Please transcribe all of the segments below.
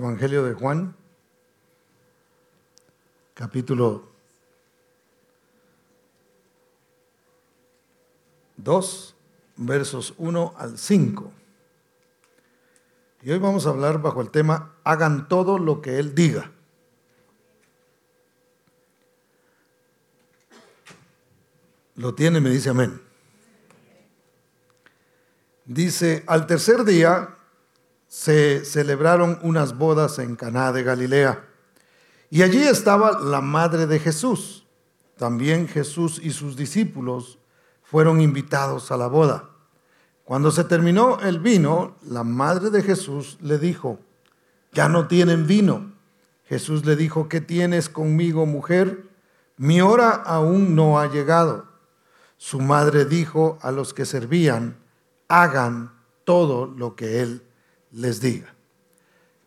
Evangelio de Juan, capítulo 2, versos 1 al 5. Y hoy vamos a hablar bajo el tema, hagan todo lo que Él diga. Lo tiene, me dice amén. Dice, al tercer día se celebraron unas bodas en Caná de Galilea. Y allí estaba la madre de Jesús. También Jesús y sus discípulos fueron invitados a la boda. Cuando se terminó el vino, la madre de Jesús le dijo, ya no tienen vino. Jesús le dijo, ¿qué tienes conmigo, mujer? Mi hora aún no ha llegado. Su madre dijo a los que servían, hagan todo lo que él les diga.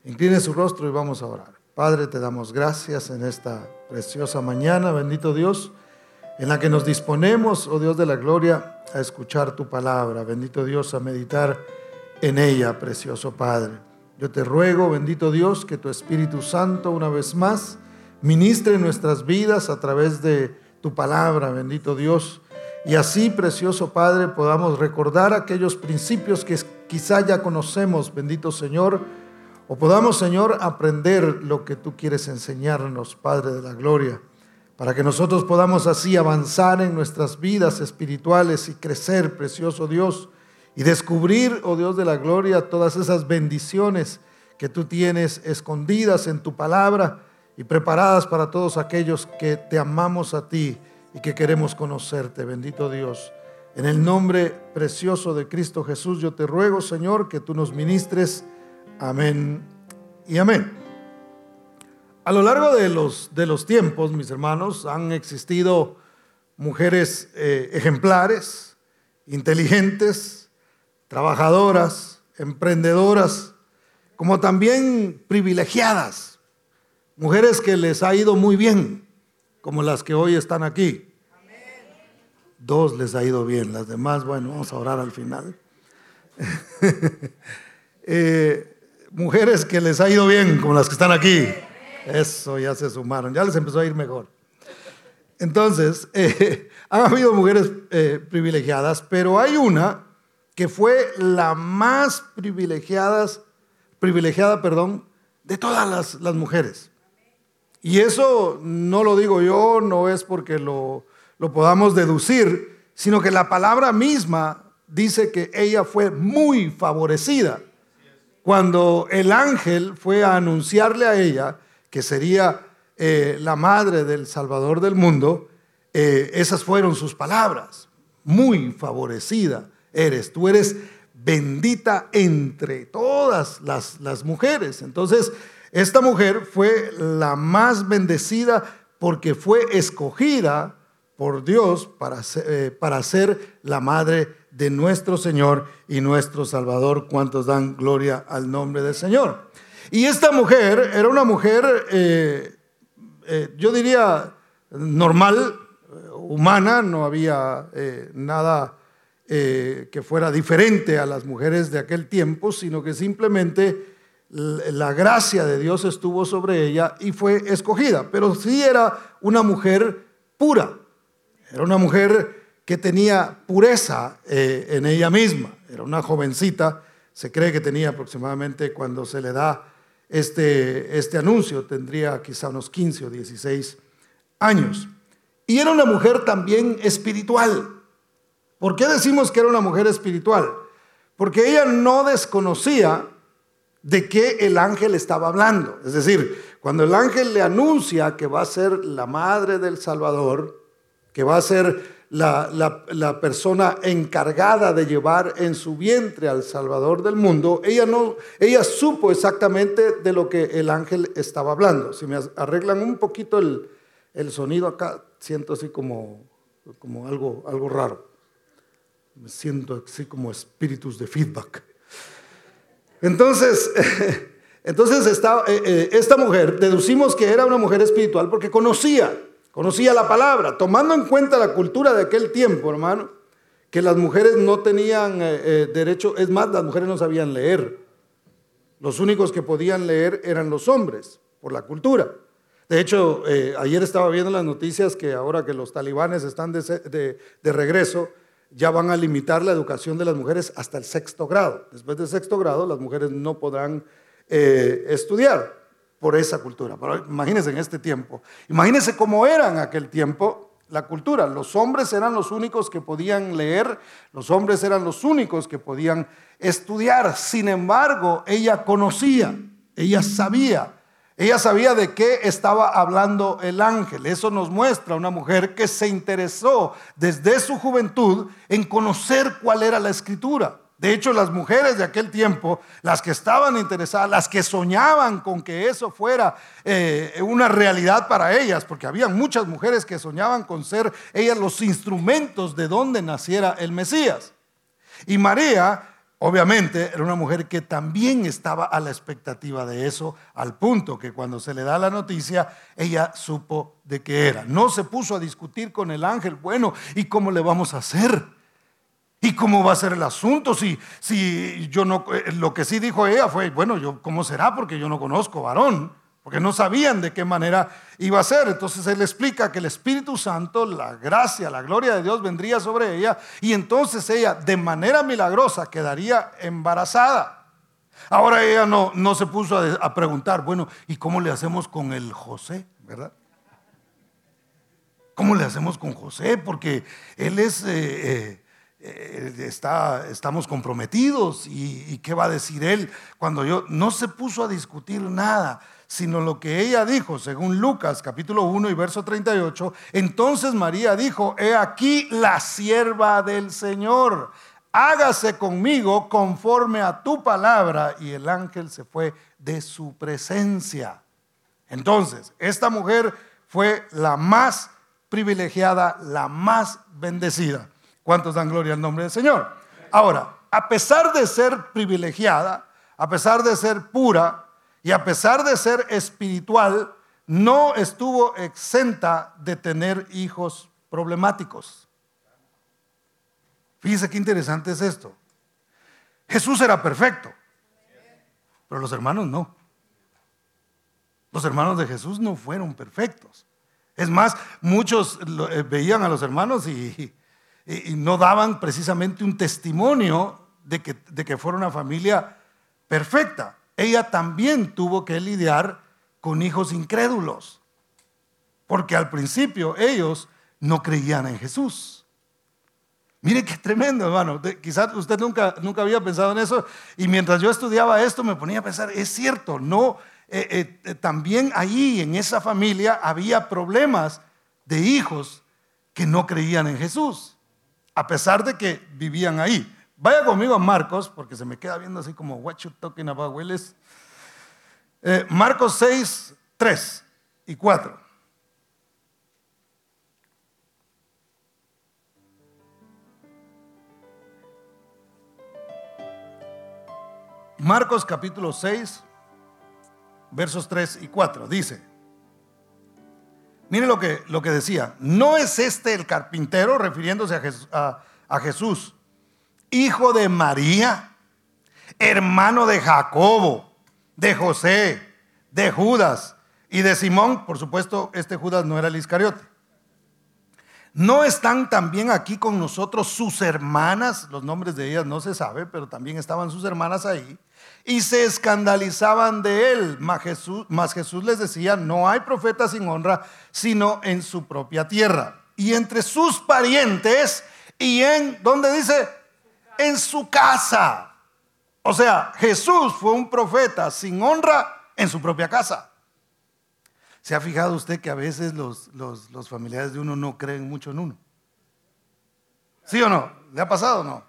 Incline su rostro y vamos a orar. Padre, te damos gracias en esta preciosa mañana, bendito Dios, en la que nos disponemos, oh Dios de la gloria, a escuchar tu palabra. Bendito Dios, a meditar en ella, precioso Padre. Yo te ruego, bendito Dios, que tu Espíritu Santo una vez más ministre nuestras vidas a través de tu palabra, bendito Dios. Y así, precioso Padre, podamos recordar aquellos principios que quizá ya conocemos, bendito Señor, o podamos, Señor, aprender lo que tú quieres enseñarnos, Padre de la Gloria, para que nosotros podamos así avanzar en nuestras vidas espirituales y crecer, precioso Dios, y descubrir, oh Dios de la Gloria, todas esas bendiciones que tú tienes escondidas en tu palabra y preparadas para todos aquellos que te amamos a ti y que queremos conocerte, bendito Dios. En el nombre precioso de Cristo Jesús, yo te ruego, Señor, que tú nos ministres. Amén y amén. A lo largo de los, de los tiempos, mis hermanos, han existido mujeres eh, ejemplares, inteligentes, trabajadoras, emprendedoras, como también privilegiadas, mujeres que les ha ido muy bien, como las que hoy están aquí. Dos les ha ido bien, las demás, bueno, vamos a orar al final. Eh, mujeres que les ha ido bien, como las que están aquí. Eso, ya se sumaron, ya les empezó a ir mejor. Entonces, eh, han habido mujeres eh, privilegiadas, pero hay una que fue la más privilegiada, privilegiada, perdón, de todas las mujeres. Y eso no lo digo yo, no es porque lo, lo podamos deducir, sino que la palabra misma dice que ella fue muy favorecida. Cuando el ángel fue a anunciarle a ella que sería eh, la madre del Salvador del mundo, eh, esas fueron sus palabras. Muy favorecida eres, tú eres bendita entre todas las, las mujeres. Entonces, esta mujer fue la más bendecida porque fue escogida por Dios para ser, eh, para ser la madre de nuestro Señor y nuestro Salvador. ¿Cuántos dan gloria al nombre del Señor? Y esta mujer era una mujer, eh, eh, yo diría, normal, humana, no había nada que fuera diferente a las mujeres de aquel tiempo, sino que simplemente la gracia de Dios estuvo sobre ella y fue escogida, pero sí era una mujer pura, era una mujer que tenía pureza eh, en ella misma, era una jovencita, se cree que tenía aproximadamente cuando se le da este, este anuncio, tendría quizá unos 15 o 16 años. Y era una mujer también espiritual. ¿Por qué decimos que era una mujer espiritual? Porque ella no desconocía de qué el ángel estaba hablando. Es decir, cuando el ángel le anuncia que va a ser la madre del Salvador, que va a ser la, persona encargada de llevar en su vientre al Salvador del mundo, ella no, ella supo exactamente de lo que el ángel estaba hablando. Si me arreglan un poquito el, el sonido acá, siento así como, como algo, algo raro. Me siento así como espíritus de feedback. Entonces, entonces eh, eh, esta mujer, deducimos que era una mujer espiritual porque conocía, conocía la palabra, tomando en cuenta la cultura de aquel tiempo, hermano, que las mujeres no tenían eh, derecho, es más, las mujeres no sabían leer. los únicos que podían leer eran los hombres, por la cultura. De hecho, eh, ayer estaba viendo las noticias que ahora que los talibanes están de, regreso, ya van a limitar la educación de las mujeres hasta el sexto grado. Después del sexto grado, las mujeres no podrán eh, estudiar por esa cultura. Pero imagínense en este tiempo, imagínense cómo era en aquel tiempo la cultura. Los hombres eran los únicos que podían leer, los hombres eran los únicos que podían estudiar. Sin embargo, ella conocía, ella sabía ella sabía de qué estaba hablando el ángel. Eso nos muestra una mujer que se interesó desde su juventud en conocer cuál era la escritura. De hecho, las mujeres de aquel tiempo, las que estaban interesadas, las que soñaban con que eso fuera eh, una realidad para ellas, porque había muchas mujeres que soñaban con ser ellas los instrumentos de donde naciera el Mesías. Y María Obviamente era una mujer que también estaba a la expectativa de eso, al punto que cuando se le da la noticia, ella supo de qué era. No se puso a discutir con el ángel, bueno, ¿y cómo le vamos a hacer? ¿Y cómo va a ser el asunto? Si, si yo no, eh, lo que sí dijo ella fue, bueno, yo, ¿cómo será? Porque yo no conozco varón porque no sabían de qué manera iba a ser. Entonces él explica que el Espíritu Santo, la gracia, la gloria de Dios vendría sobre ella y entonces ella de manera milagrosa quedaría embarazada. Ahora ella no, no se puso a, preguntar, bueno, ¿y cómo le hacemos con el José? ¿Verdad? ¿Cómo le hacemos con José? Porque él es... Eh, eh, eh, está, estamos comprometidos y, y, qué va a decir él cuando yo no se puso a discutir nada, sino lo que ella dijo, según Lucas capítulo 1 y verso 38, entonces María dijo, he aquí la sierva del Señor, hágase conmigo conforme a tu palabra, y el ángel se fue de su presencia. Entonces, esta mujer fue la más privilegiada, la más bendecida. ¿Cuántos dan gloria al nombre del Señor? Ahora, a pesar de ser privilegiada, a pesar de ser pura, y a pesar de ser espiritual, no estuvo exenta de tener hijos problemáticos. Fíjese qué interesante es esto. Jesús era perfecto, pero los hermanos no. Los hermanos de Jesús no fueron perfectos. Es más, muchos eh, veían a los hermanos y, no daban precisamente un testimonio de que, de que fuera una familia perfecta ella también tuvo que lidiar con hijos incrédulos, porque al principio ellos no creían en Jesús. Mire qué tremendo, hermano. Quizás usted nunca, nunca había pensado en eso. Y mientras yo estudiaba esto, me ponía a pensar, es cierto, no. Eh, eh, eh, también ahí en esa familia había problemas de hijos que no creían en Jesús, a pesar de que vivían ahí. Vaya conmigo a Marcos, porque se me queda viendo así como, what you talking about, Willis. Eh, Marcos 6, 3 y 4. Marcos capítulo 6, versos 3 y 4. Dice, mire lo que, lo que decía, ¿no es este el carpintero refiriéndose a Jesús hijo de María, hermano de Jacobo, de José, de Judas y de Simón. Por supuesto, este Judas no era el Iscariote. ¿No están también aquí con nosotros sus hermanas? Los nombres de ellas no se sabe, pero también estaban sus hermanas ahí. Y se escandalizaban de él. Mas Jesús, Jesús les decía, no hay profeta sin honra, sino en su propia tierra. Y entre sus parientes y en, ¿dónde dice? en su casa. O sea, Jesús fue un profeta sin honra en su propia casa. ¿Se ha fijado usted que a veces los, familiares de uno no creen mucho en uno? ¿Sí o no? ¿Le ha pasado o no?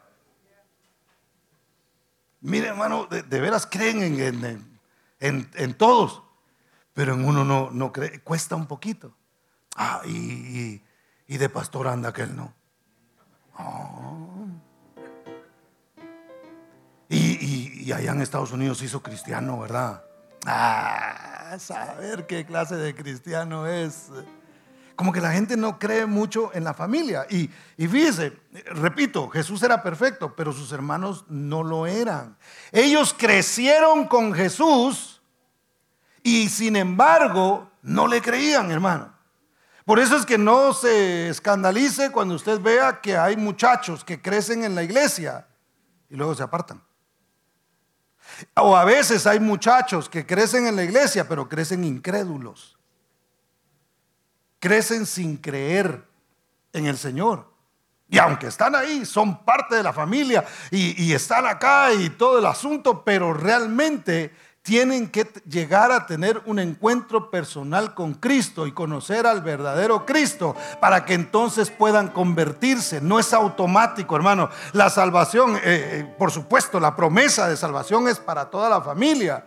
Mire, hermano, de, veras creen en, en, todos, pero en uno no, no cree, cuesta un poquito. Ah, y, de pastor anda aquel no. Oh. Y, allá en Estados Unidos hizo cristiano, ¿verdad? Ah, saber qué clase de cristiano es. Como que la gente no cree mucho en la familia. Y, y fíjese, repito, Jesús era perfecto, pero sus hermanos no lo eran. Ellos crecieron con Jesús y sin embargo no le creían, hermano. Por eso es que no se escandalice cuando usted vea que hay muchachos que crecen en la iglesia y luego se apartan. O a veces hay muchachos que crecen en la iglesia, pero crecen incrédulos. Crecen sin creer en el Señor. Y aunque están ahí, son parte de la familia y, están acá y todo el asunto, pero realmente tienen que llegar a tener un encuentro personal con Cristo y conocer al verdadero Cristo para que entonces puedan convertirse. No es automático, hermano. La salvación, eh, eh, por supuesto, la promesa de salvación es para toda la familia.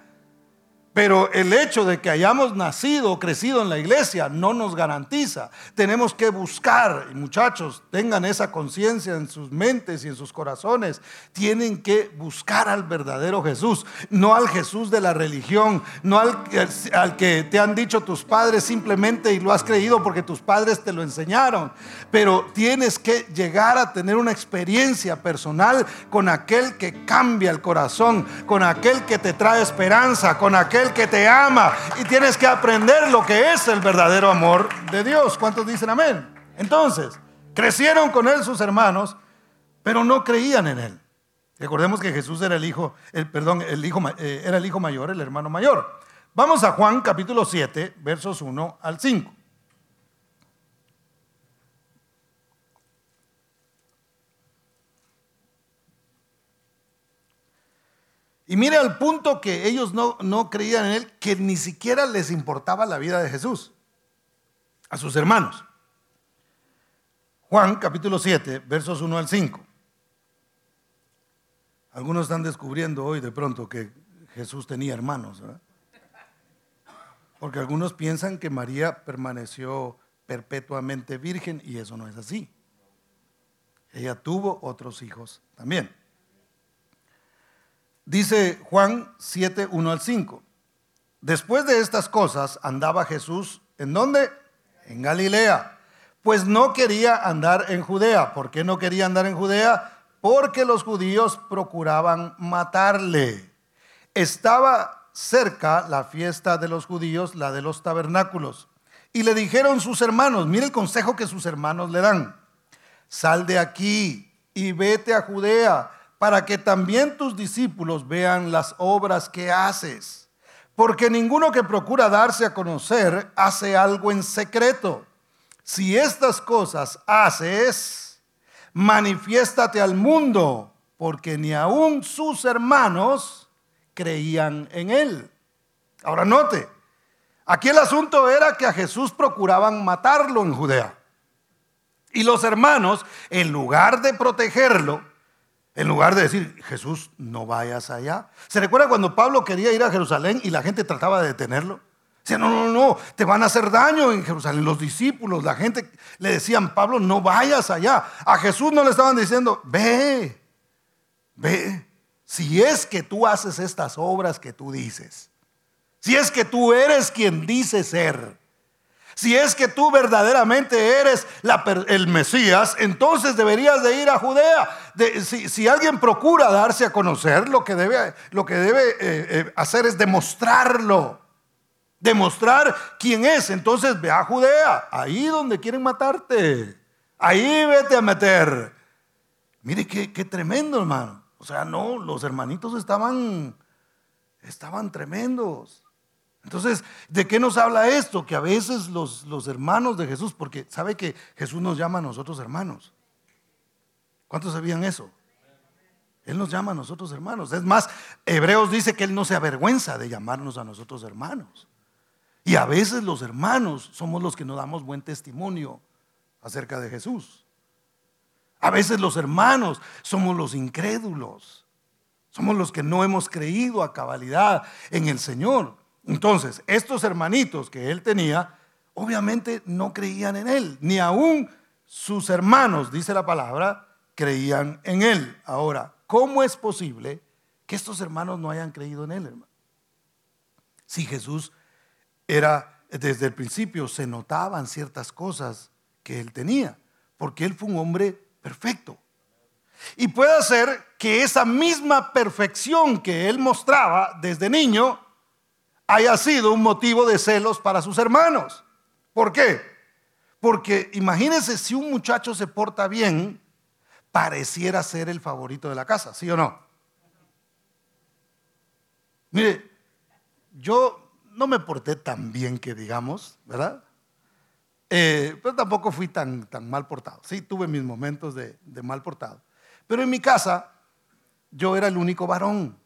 Pero el hecho de que hayamos nacido o crecido en la iglesia no nos garantiza. Tenemos que buscar, y muchachos, tengan esa conciencia en sus mentes y en sus corazones. Tienen que buscar al verdadero Jesús, no al Jesús de la religión, no al, al que te han dicho tus padres simplemente y lo has creído porque tus padres te lo enseñaron. Pero tienes que llegar a tener una experiencia personal con aquel que cambia el corazón, con aquel que te trae esperanza, con aquel que te ama y tienes que aprender lo que es el verdadero amor de Dios. ¿Cuántos dicen amén? Entonces, crecieron con él sus hermanos, pero no creían en él. Recordemos que Jesús era el hijo, el, perdón, el hijo, eh, era el hijo mayor, el hermano mayor. Vamos a Juan capítulo 7, versos 1 al 5. Y mire al punto que ellos no, no creían en él, que ni siquiera les importaba la vida de Jesús, a sus hermanos. Juan capítulo 7, versos 1 al 5. Algunos están descubriendo hoy de pronto que Jesús tenía hermanos, Porque algunos piensan que María permaneció perpetuamente virgen y eso no es así. Ella tuvo otros hijos también. Dice Juan 7, 1 al 5. Después de estas cosas andaba Jesús, ¿en dónde? En Galilea. Pues no quería andar en Judea. ¿Por qué no quería andar en Judea? Porque los judíos procuraban matarle. Estaba cerca la fiesta de los judíos, la de los tabernáculos. Y le dijeron sus hermanos, mire el consejo que sus hermanos le dan. Sal de aquí y vete a Judea para que también tus discípulos vean las obras que haces. Porque ninguno que procura darse a conocer hace algo en secreto. Si estas cosas haces, manifiéstate al mundo, porque ni aun sus hermanos creían en él. Ahora note, aquí el asunto era que a Jesús procuraban matarlo en Judea. Y los hermanos, en lugar de protegerlo, en lugar de decir, Jesús, no vayas allá. ¿Se recuerda cuando Pablo quería ir a Jerusalén y la gente trataba de detenerlo? Decía, no, no, no, te van a hacer daño en Jerusalén. Los discípulos, la gente le decían, Pablo, no vayas allá. A Jesús no le estaban diciendo, ve, ve. Si es que tú haces estas obras que tú dices, si es que tú eres quien dice ser, si es que tú verdaderamente eres el Mesías, entonces deberías de ir a Judea. si, alguien procura darse a conocer, lo que debe, eh, eh, hacer es demostrarlo. Demostrar quién es. Entonces ve a Judea, ahí donde quieren matarte. Ahí vete a meter. Mire qué, qué tremendo, hermano. O sea, no, los hermanitos estaban, estaban tremendos. Entonces, ¿de qué nos habla esto? Que a veces los, los, hermanos de Jesús, porque sabe que Jesús nos llama a nosotros hermanos. ¿Cuántos sabían eso? Él nos llama a nosotros hermanos. Es más, Hebreos dice que Él no se avergüenza de llamarnos a nosotros hermanos. Y a veces los hermanos somos los que nos damos buen testimonio acerca de Jesús. A veces los hermanos somos los incrédulos. Somos los que no hemos creído a cabalidad en el Señor. Entonces, estos hermanitos que él tenía, obviamente no creían en él, ni aún sus hermanos, dice la palabra, creían en él. Ahora, ¿cómo es posible que estos hermanos no hayan creído en él, hermano? Si Jesús era desde el principio se notaban ciertas cosas que él tenía, porque él fue un hombre perfecto. Y puede ser que esa misma perfección que él mostraba desde niño haya sido un motivo de celos para sus hermanos. ¿Por qué? Porque imagínense si un muchacho se porta bien, pareciera ser el favorito de la casa, ¿sí o no? Mire, yo no me porté tan bien que digamos, ¿verdad? Eh, pero tampoco fui tan, tan mal portado. Sí, tuve mis momentos de, de mal portado. Pero en mi casa yo era el único varón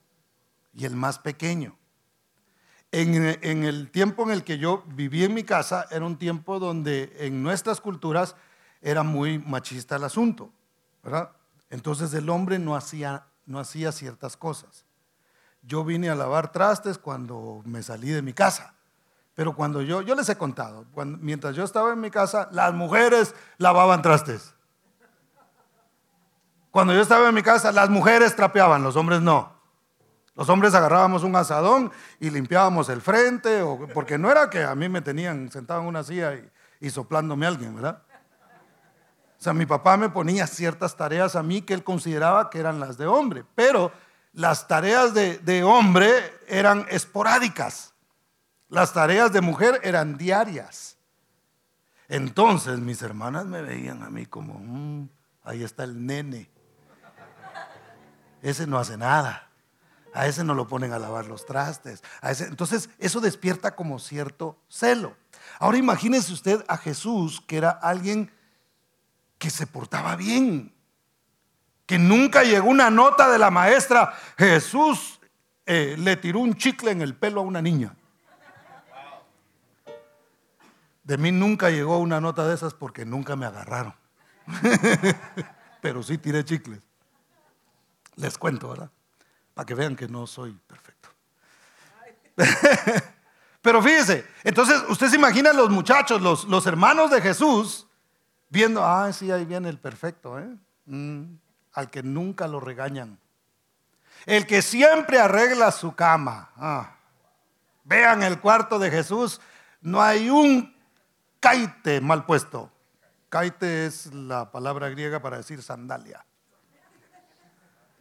y el más pequeño. En, el tiempo en el que yo viví en mi casa era un tiempo donde en nuestras culturas era muy machista el asunto, ¿verdad? Entonces el hombre no hacía, no hacía ciertas cosas. Yo vine a lavar trastes cuando me salí de mi casa. Pero cuando yo, yo les he contado, mientras yo estaba en mi casa, las mujeres lavaban trastes. Cuando yo estaba en mi casa, las mujeres trapeaban, los hombres no. Los hombres agarrábamos un asadón y limpiábamos el frente, porque no era que a mí me tenían sentado en una silla y, soplándome a alguien, ¿verdad? O sea, mi papá me ponía ciertas tareas a mí que él consideraba que eran las de hombre, pero las tareas de, de hombre eran esporádicas, las tareas de mujer eran diarias. Entonces mis hermanas me veían a mí como, mm, ahí está el nene ese no hace nada. A ese no lo ponen a lavar los trastes. entonces, eso despierta como cierto celo. Ahora imagínese usted a Jesús, que era alguien que se portaba bien, que nunca llegó una nota de la maestra. Jesús eh, le tiró un chicle en el pelo a una niña. De mí nunca llegó una nota de esas porque nunca me agarraron. Pero sí tiré chicles. Les cuento, ¿verdad? Para que vean que no soy perfecto. Pero fíjese, entonces usted se imagina los muchachos, los, los hermanos de Jesús, viendo, ah, sí, ahí viene el perfecto, ¿eh? Mm, al que nunca lo regañan. El que siempre arregla su cama. Ah. Vean el cuarto de Jesús, no hay un caite mal puesto. Caite es la palabra griega para decir sandalia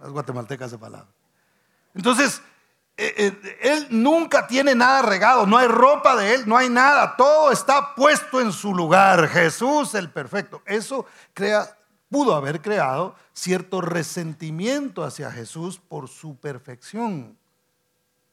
las guatemaltecas de palabra. Entonces, eh, eh, él nunca tiene nada regado, no hay ropa de él, no hay nada, todo está puesto en su lugar. Jesús el perfecto. Eso pudo haber creado cierto resentimiento hacia Jesús por su perfección,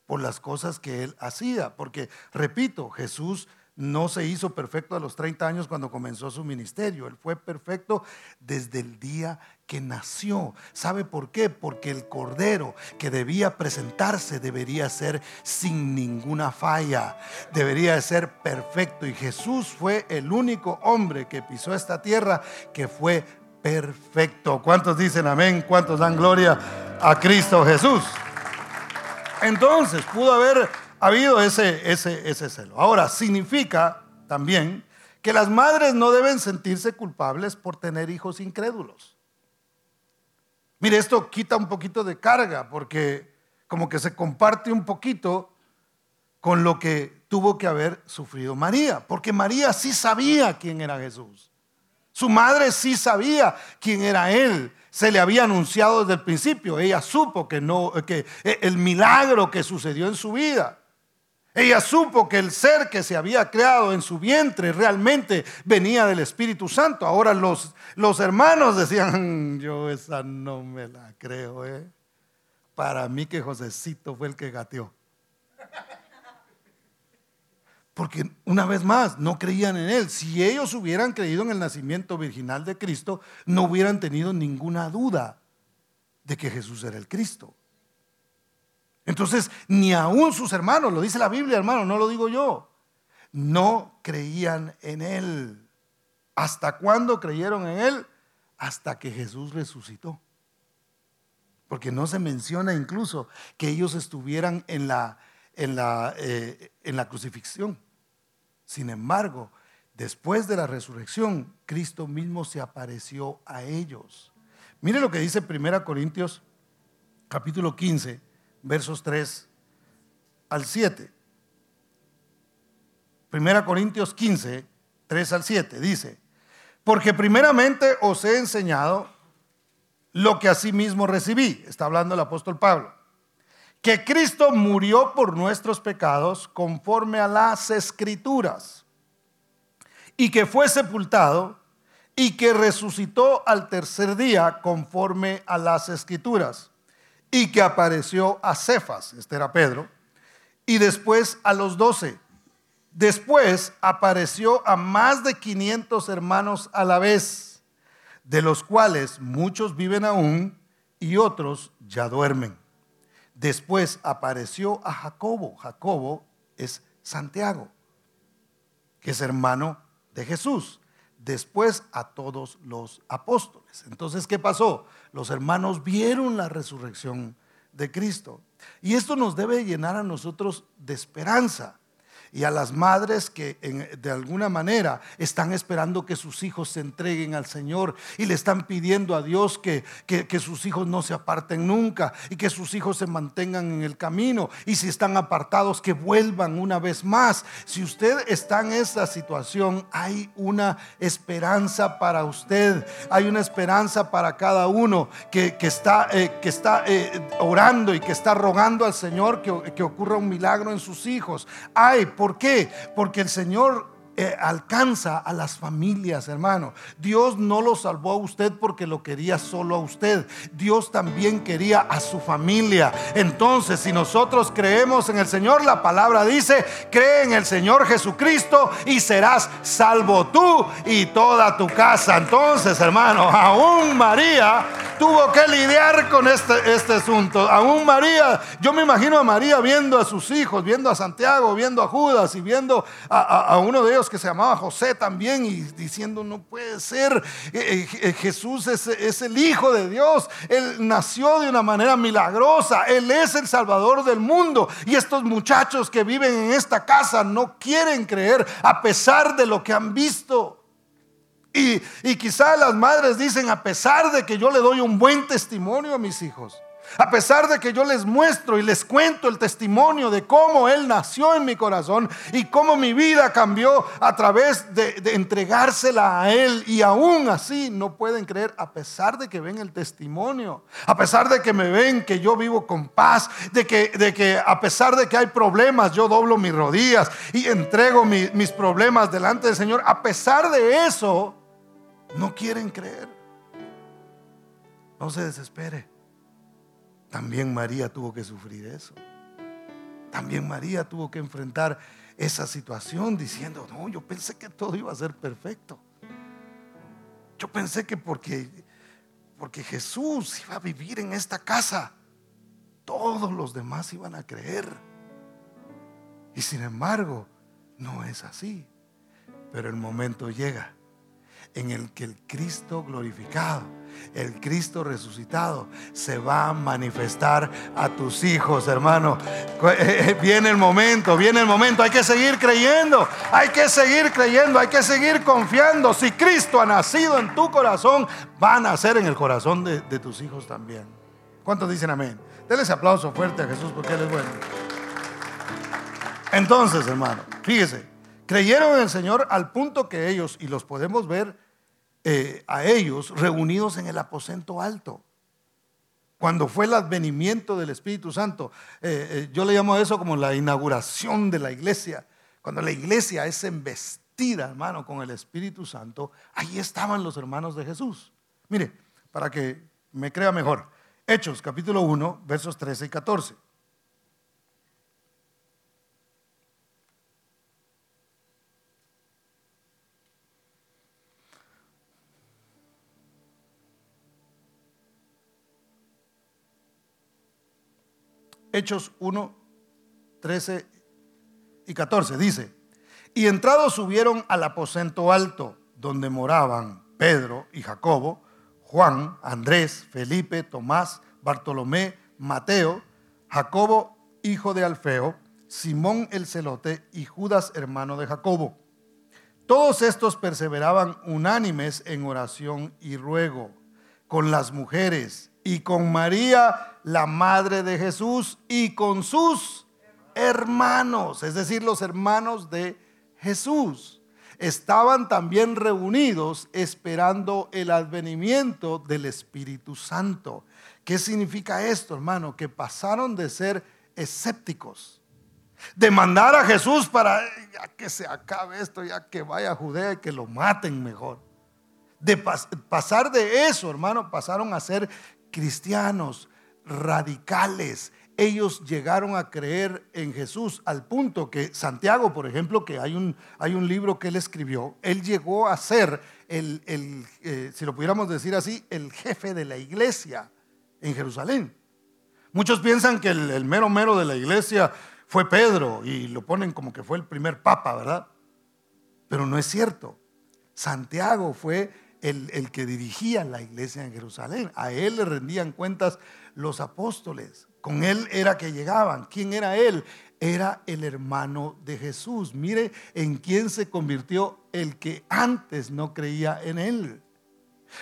por las cosas que él hacía. Porque, repito, Jesús no se hizo perfecto a los 30 años cuando comenzó su ministerio. Él fue perfecto desde el día que nació. ¿Sabe por qué? Porque el cordero que debía presentarse debería ser sin ninguna falla. Debería ser perfecto. Y Jesús fue el único hombre que pisó esta tierra que fue perfecto. ¿Cuántos dicen amén? ¿Cuántos dan gloria a Cristo Jesús? Entonces pudo haber ha habido ese, ese, celo. Ahora, significa también que las madres no deben sentirse culpables por tener hijos incrédulos. Mire, esto quita un poquito de carga porque como que se comparte un poquito con lo que tuvo que haber sufrido María, porque María sí sabía quién era Jesús. Su madre sí sabía quién era él. Se le había anunciado desde el principio. Ella supo que no que el milagro que sucedió en su vida. Ella supo que el ser que se había creado en su vientre realmente venía del Espíritu Santo. Ahora los, los hermanos decían, yo esa no me la creo. ¿eh? Para mí que Josecito fue el que gateó. Porque una vez más, no creían en Él. Si ellos hubieran creído en el nacimiento virginal de Cristo, no hubieran tenido ninguna duda de que Jesús era el Cristo. Entonces, ni aún sus hermanos, lo dice la Biblia, hermano, no lo digo yo, no creían en Él. ¿Hasta cuándo creyeron en Él? Hasta que Jesús resucitó. Porque no se menciona incluso que ellos estuvieran en la, en la, eh, en la crucifixión. Sin embargo, después de la resurrección, Cristo mismo se apareció a ellos. Mire lo que dice 1 Corintios capítulo 15, versos 3 al 7. 1 Corintios 15, 3 al 7, dice, porque primeramente os he enseñado lo que asimismo recibí, está hablando el apóstol Pablo, que Cristo murió por nuestros pecados conforme a las escrituras, y que fue sepultado y que resucitó al tercer día conforme a las escrituras, y que apareció a Cefas, este era Pedro, y después a los doce. Después apareció a más de 500 hermanos a la vez, de los cuales muchos viven aún y otros ya duermen. Después apareció a Jacobo. Jacobo es Santiago, que es hermano de Jesús. Después a todos los apóstoles. Entonces, ¿qué pasó? Los hermanos vieron la resurrección de Cristo. Y esto nos debe llenar a nosotros de esperanza y a las madres que de alguna manera están esperando que sus hijos se entreguen al Señor y le están pidiendo a Dios que, que, sus hijos no se aparten nunca y que sus hijos se mantengan en el camino y si están apartados que vuelvan una vez más. Si usted está en esta situación, hay una esperanza para usted, hay una esperanza para cada uno que, está, eh, que está eh, orando y que está rogando al Señor que, que ocurra un milagro en sus hijos. Hay ¿Por qué? Porque el Señor eh, alcanza a las familias, hermano. Dios no lo salvó a usted porque lo quería solo a usted. Dios también quería a su familia. Entonces, si nosotros creemos en el Señor, la palabra dice, cree en el Señor Jesucristo y serás salvo tú y toda tu casa. Entonces, hermano, aún María tuvo que lidiar con este, este asunto. Aún María, yo me imagino a María viendo a sus hijos, viendo a Santiago, viendo a Judas y viendo a uno de ellos que se llamaba José también y diciendo, no puede ser, eh, eh, Jesús es, es el Hijo de Dios, Él nació de una manera milagrosa, Él es el Salvador del mundo y estos muchachos que viven en esta casa no quieren creer a pesar de lo que han visto. Y, y quizá las madres dicen, a pesar de que yo le doy un buen testimonio a mis hijos, a pesar de que yo les muestro y les cuento el testimonio de cómo Él nació en mi corazón y cómo mi vida cambió a través de, entregársela a Él y aún así no pueden creer a pesar de que ven el testimonio, a pesar de que me ven que yo vivo con paz, de que, de que a pesar de que hay problemas yo doblo mis rodillas y entrego mis problemas delante del Señor, a pesar de eso no quieren creer. No se desespere. También María tuvo que sufrir eso. También María tuvo que enfrentar esa situación diciendo, no, yo pensé que todo iba a ser perfecto. Yo pensé que porque, porque Jesús iba a vivir en esta casa, todos los demás iban a creer. Y sin embargo, no es así. Pero el momento llega en el que el Cristo glorificado el Cristo resucitado se va a manifestar a tus hijos, hermano. Eh, eh, viene el momento, viene el momento. Hay que seguir creyendo, hay que seguir creyendo, hay que seguir confiando. Si Cristo ha nacido en tu corazón, va a nacer en el corazón de, tus hijos también. ¿Cuántos dicen amén? Denle ese aplauso fuerte a Jesús porque Él es bueno. Entonces, hermano, fíjese, creyeron en el Señor al punto que ellos, y los podemos ver, eh, a ellos reunidos en el aposento alto. Cuando fue el advenimiento del Espíritu Santo, eh, eh, yo le llamo a eso como la inauguración de la iglesia. Cuando la iglesia es embestida, hermano, con el Espíritu Santo, ahí estaban los hermanos de Jesús. Mire, para que me crea mejor. Hechos capítulo 1, versos 13 y 14. Hechos 1, 13 y 14. Dice, y entrados subieron al aposento alto, donde moraban Pedro y Jacobo, Juan, Andrés, Felipe, Tomás, Bartolomé, Mateo, Jacobo, hijo de Alfeo, Simón el celote y Judas, hermano de Jacobo. Todos estos perseveraban unánimes en oración y ruego con las mujeres y con María, la madre de Jesús, y con sus hermanos, es decir, los hermanos de Jesús. Estaban también reunidos esperando el advenimiento del Espíritu Santo. ¿Qué significa esto, hermano? Que pasaron de ser escépticos, de mandar a Jesús para ya que se acabe esto, ya que vaya a Judea y que lo maten mejor. De pasar de eso, hermano, pasaron a ser cristianos radicales, ellos llegaron a creer en Jesús al punto que Santiago, por ejemplo, que hay un, hay un libro que él escribió, él llegó a ser el, eh, si lo pudiéramos decir así, el jefe de la iglesia en Jerusalén. Muchos piensan que el, el mero mero de la iglesia fue Pedro y lo ponen como que fue el primer papa, ¿verdad? Pero no es cierto. Santiago fue el, que dirigía la iglesia en Jerusalén. A él le rendían cuentas los apóstoles. Con él era que llegaban. ¿Quién era él? Era el hermano de Jesús. Mire en quién se convirtió el que antes no creía en él.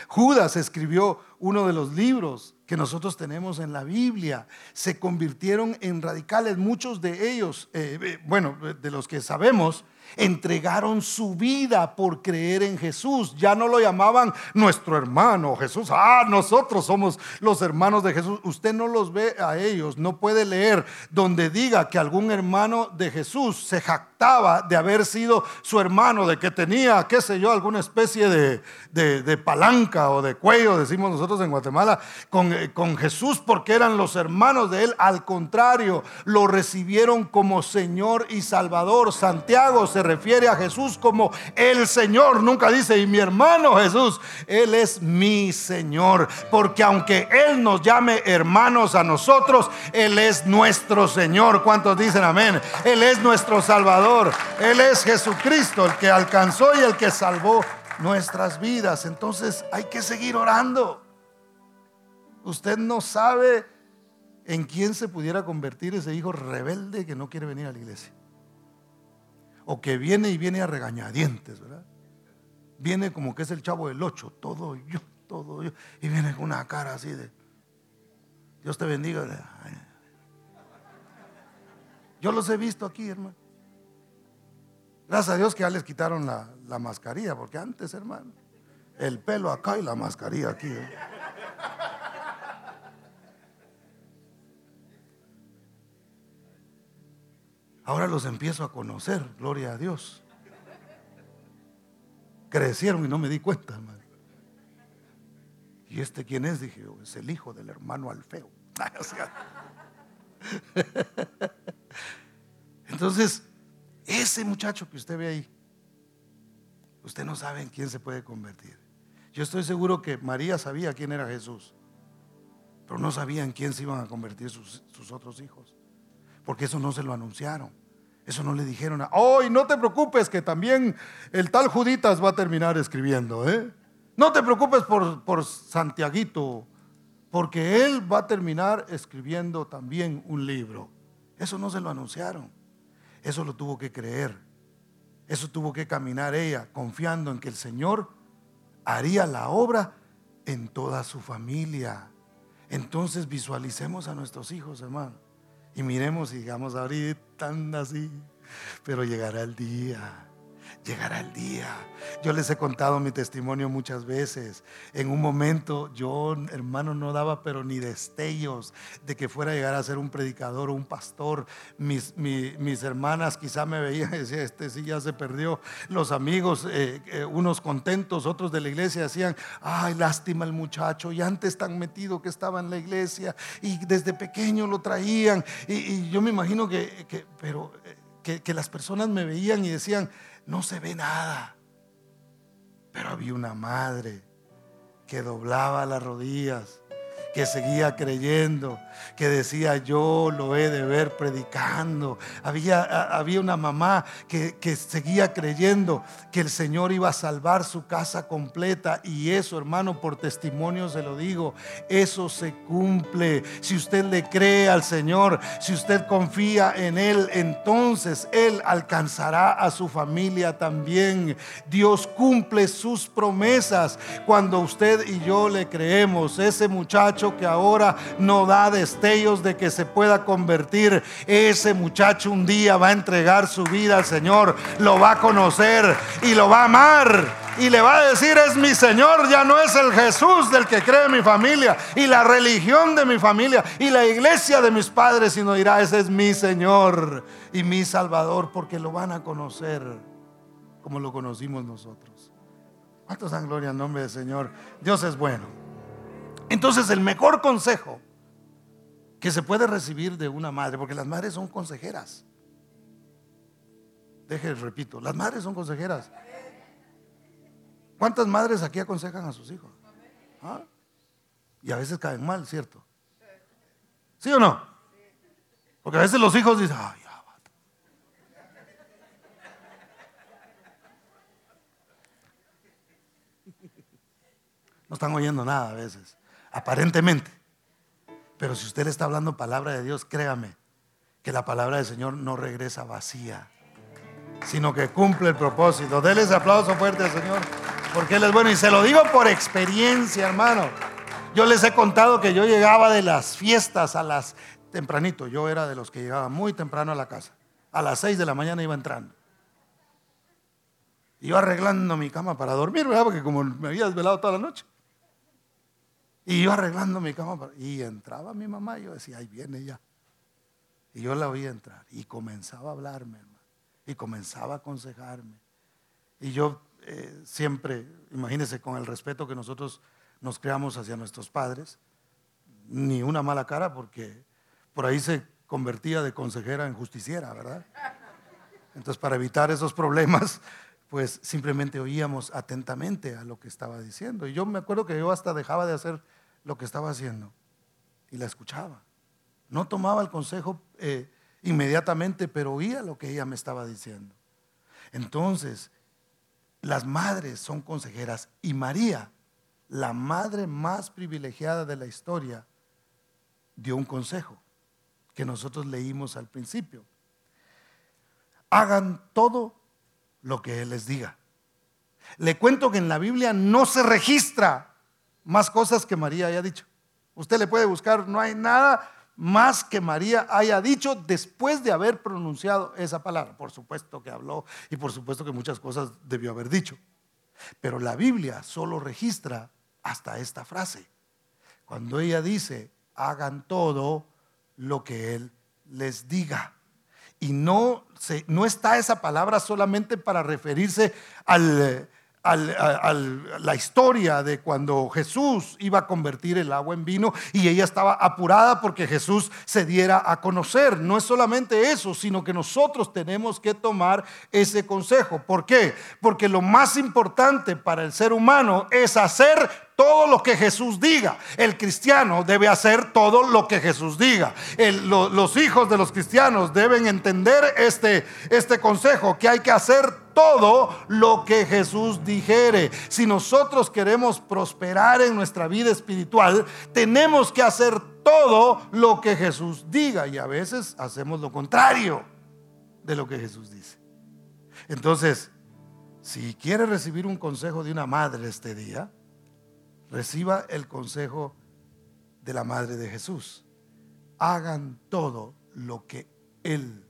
Judas escribió uno de los libros que nosotros tenemos en la Biblia. Se convirtieron en radicales. Muchos de ellos, eh, eh, bueno, de los que sabemos, entregaron su vida por creer en Jesús. Ya no lo llamaban nuestro hermano Jesús. Ah, nosotros somos los hermanos de Jesús. Usted no los ve a ellos, no puede leer donde diga que algún hermano de Jesús se jactaba de haber sido su hermano, de que tenía, qué sé yo, alguna especie de, palanca o de cuello, decimos nosotros en Guatemala, con, eh, con Jesús porque eran los hermanos de él. Al contrario, lo recibieron como Señor y Salvador. Santiago se refiere a Jesús como el Señor. Nunca dice, y mi hermano Jesús, Él es mi Señor. Porque aunque Él nos llame hermanos a nosotros, Él es nuestro Señor. ¿Cuántos dicen amén? Él es nuestro Salvador. Él es Jesucristo, el que alcanzó y el que salvó nuestras vidas. Entonces hay que seguir orando. Usted no sabe en quién se pudiera convertir ese hijo rebelde que no quiere venir a la iglesia o que viene y viene a regañadientes, ¿verdad? Viene como que es el chavo del ocho, todo yo, todo yo, y viene con una cara así de, Dios te bendiga. Yo los he visto aquí, hermano. Gracias a Dios que ya les quitaron la, la mascarilla, porque antes, hermano, el pelo acá y la mascarilla aquí. ¿eh? Ahora los empiezo a conocer, gloria a Dios. Crecieron y no me di cuenta, hermano. ¿Y este quién es? Dije, es el hijo del hermano Alfeo. Entonces, ese muchacho que usted ve ahí, usted no sabe en quién se puede convertir. Yo estoy seguro que María sabía quién era Jesús, pero no sabía en quién se iban a convertir sus otros hijos porque eso no se lo anunciaron. Eso no le dijeron a, oh, no te preocupes que también el tal Juditas va a terminar escribiendo, ¿eh? No te preocupes por, por Santiaguito, porque él va a terminar escribiendo también un libro. Eso no se lo anunciaron. Eso lo tuvo que creer. Eso tuvo que caminar ella, confiando en que el Señor haría la obra en toda su familia. Entonces visualicemos a nuestros hijos, hermano. Y miremos y digamos, ahorita tan así, pero llegará el día llegará el día. Yo les he contado mi testimonio muchas veces. En un momento yo, hermano, no daba pero ni destellos de que fuera a llegar a ser un predicador o un pastor. Mis, mis hermanas quizá me veían y decían, este sí ya se perdió. Los amigos, eh, eh, unos contentos, otros de la iglesia decían, ay, lástima el muchacho, y antes tan metido que estaba en la iglesia y desde pequeño lo traían. Y, yo me imagino que, pero, eh, que las personas me veían y decían, no se ve nada. Pero había una madre que doblaba las rodillas que seguía creyendo, que decía yo lo he de ver predicando. Había, había una mamá que, que, seguía creyendo que el Señor iba a salvar su casa completa y eso hermano por testimonio se lo digo, eso se cumple. Si usted le cree al Señor, si usted confía en Él, entonces Él alcanzará a su familia también. Dios cumple sus promesas cuando usted y yo le creemos. Ese muchacho que ahora no da de que se pueda convertir, ese muchacho un día va a entregar su vida al Señor, lo va a conocer y lo va a amar y le va a decir, es mi Señor, ya no es el Jesús del que cree mi familia y la religión de mi familia y la iglesia de mis padres, sino dirá, ese es mi Señor y mi Salvador, porque lo van a conocer como lo conocimos nosotros. ¿Cuántos dan gloria al nombre del Señor? Dios es bueno. Entonces el mejor consejo que se puede recibir de una madre, porque las madres son consejeras. Deje, repito, las madres son consejeras. ¿Cuántas madres aquí aconsejan a sus hijos? ¿Ah? Y a veces caen mal, ¿cierto? ¿Sí o no? Porque a veces los hijos dicen, ay, ya, No están oyendo nada a veces, aparentemente. Pero si usted le está hablando palabra de Dios, créame que la palabra del Señor no regresa vacía, sino que cumple el propósito. Dele ese aplauso fuerte al Señor porque Él es bueno. Y se lo digo por experiencia, hermano. Yo les he contado que yo llegaba de las fiestas a las tempranito. Yo era de los que llegaba muy temprano a la casa. A las 6 de la mañana iba entrando. Iba arreglando mi cama para dormir, ¿verdad? Porque como me había desvelado toda la noche. Y iba arreglando mi cama. Y entraba mi mamá y yo decía, ahí viene ya. Y yo la oía entrar. Y comenzaba a hablarme, hermano. Y comenzaba a aconsejarme. Y yo eh, siempre, imagínense, con el respeto que nosotros nos creamos hacia nuestros padres, ni una mala cara porque por ahí se convertía de consejera en justiciera, ¿verdad? Entonces, para evitar esos problemas, pues simplemente oíamos atentamente a lo que estaba diciendo. Y yo me acuerdo que yo hasta dejaba de hacer lo que estaba haciendo y la escuchaba. No tomaba el consejo eh, inmediatamente, pero oía lo que ella me estaba diciendo. Entonces, las madres son consejeras y María, la madre más privilegiada de la historia, dio un consejo que nosotros leímos al principio. Hagan todo lo que Él les diga. Le cuento que en la Biblia no se registra más cosas que María haya dicho. Usted le puede buscar, no hay nada más que María haya dicho después de haber pronunciado esa palabra. Por supuesto que habló y por supuesto que muchas cosas debió haber dicho. Pero la Biblia solo registra hasta esta frase. Cuando ella dice, hagan todo lo que Él les diga. Y no, se, no está esa palabra solamente para referirse al la historia de cuando Jesús iba a convertir el agua en vino y ella estaba apurada porque Jesús se diera a conocer. No es solamente eso, sino que nosotros tenemos que tomar ese consejo. ¿Por qué? Porque lo más importante para el ser humano es hacer todo lo que Jesús diga. El cristiano debe hacer todo lo que Jesús diga. los hijos de los cristianos deben entender este, este consejo, que hay que hacer todo lo que Jesús dijere. Si nosotros queremos prosperar en nuestra vida espiritual, tenemos que hacer todo lo que Jesús diga. Y a veces hacemos lo contrario de lo que Jesús dice. Entonces, si quiere recibir un consejo de una madre este día, reciba el consejo de la Madre de Jesús. Hagan todo lo que Él,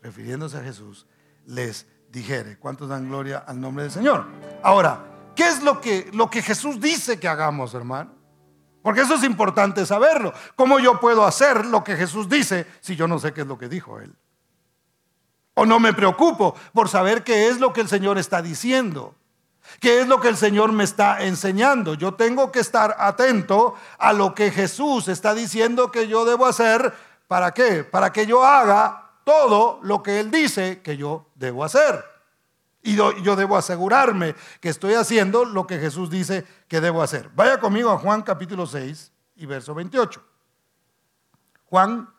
refiriéndose a Jesús, les dijere. ¿Cuántos dan gloria al nombre del Señor? Ahora, ¿qué es lo que, lo que Jesús dice que hagamos, hermano? Porque eso es importante saberlo. ¿Cómo yo puedo hacer lo que Jesús dice si yo no sé qué es lo que dijo Él? O no me preocupo por saber qué es lo que el Señor está diciendo. ¿Qué es lo que el Señor me está enseñando? Yo tengo que estar atento a lo que Jesús está diciendo que yo debo hacer. ¿Para qué? Para que yo haga todo lo que Él dice que yo debo hacer. Y yo, debo asegurarme que estoy haciendo lo que Jesús dice que debo hacer. Vaya conmigo a Juan capítulo 6 y verso 28. Juan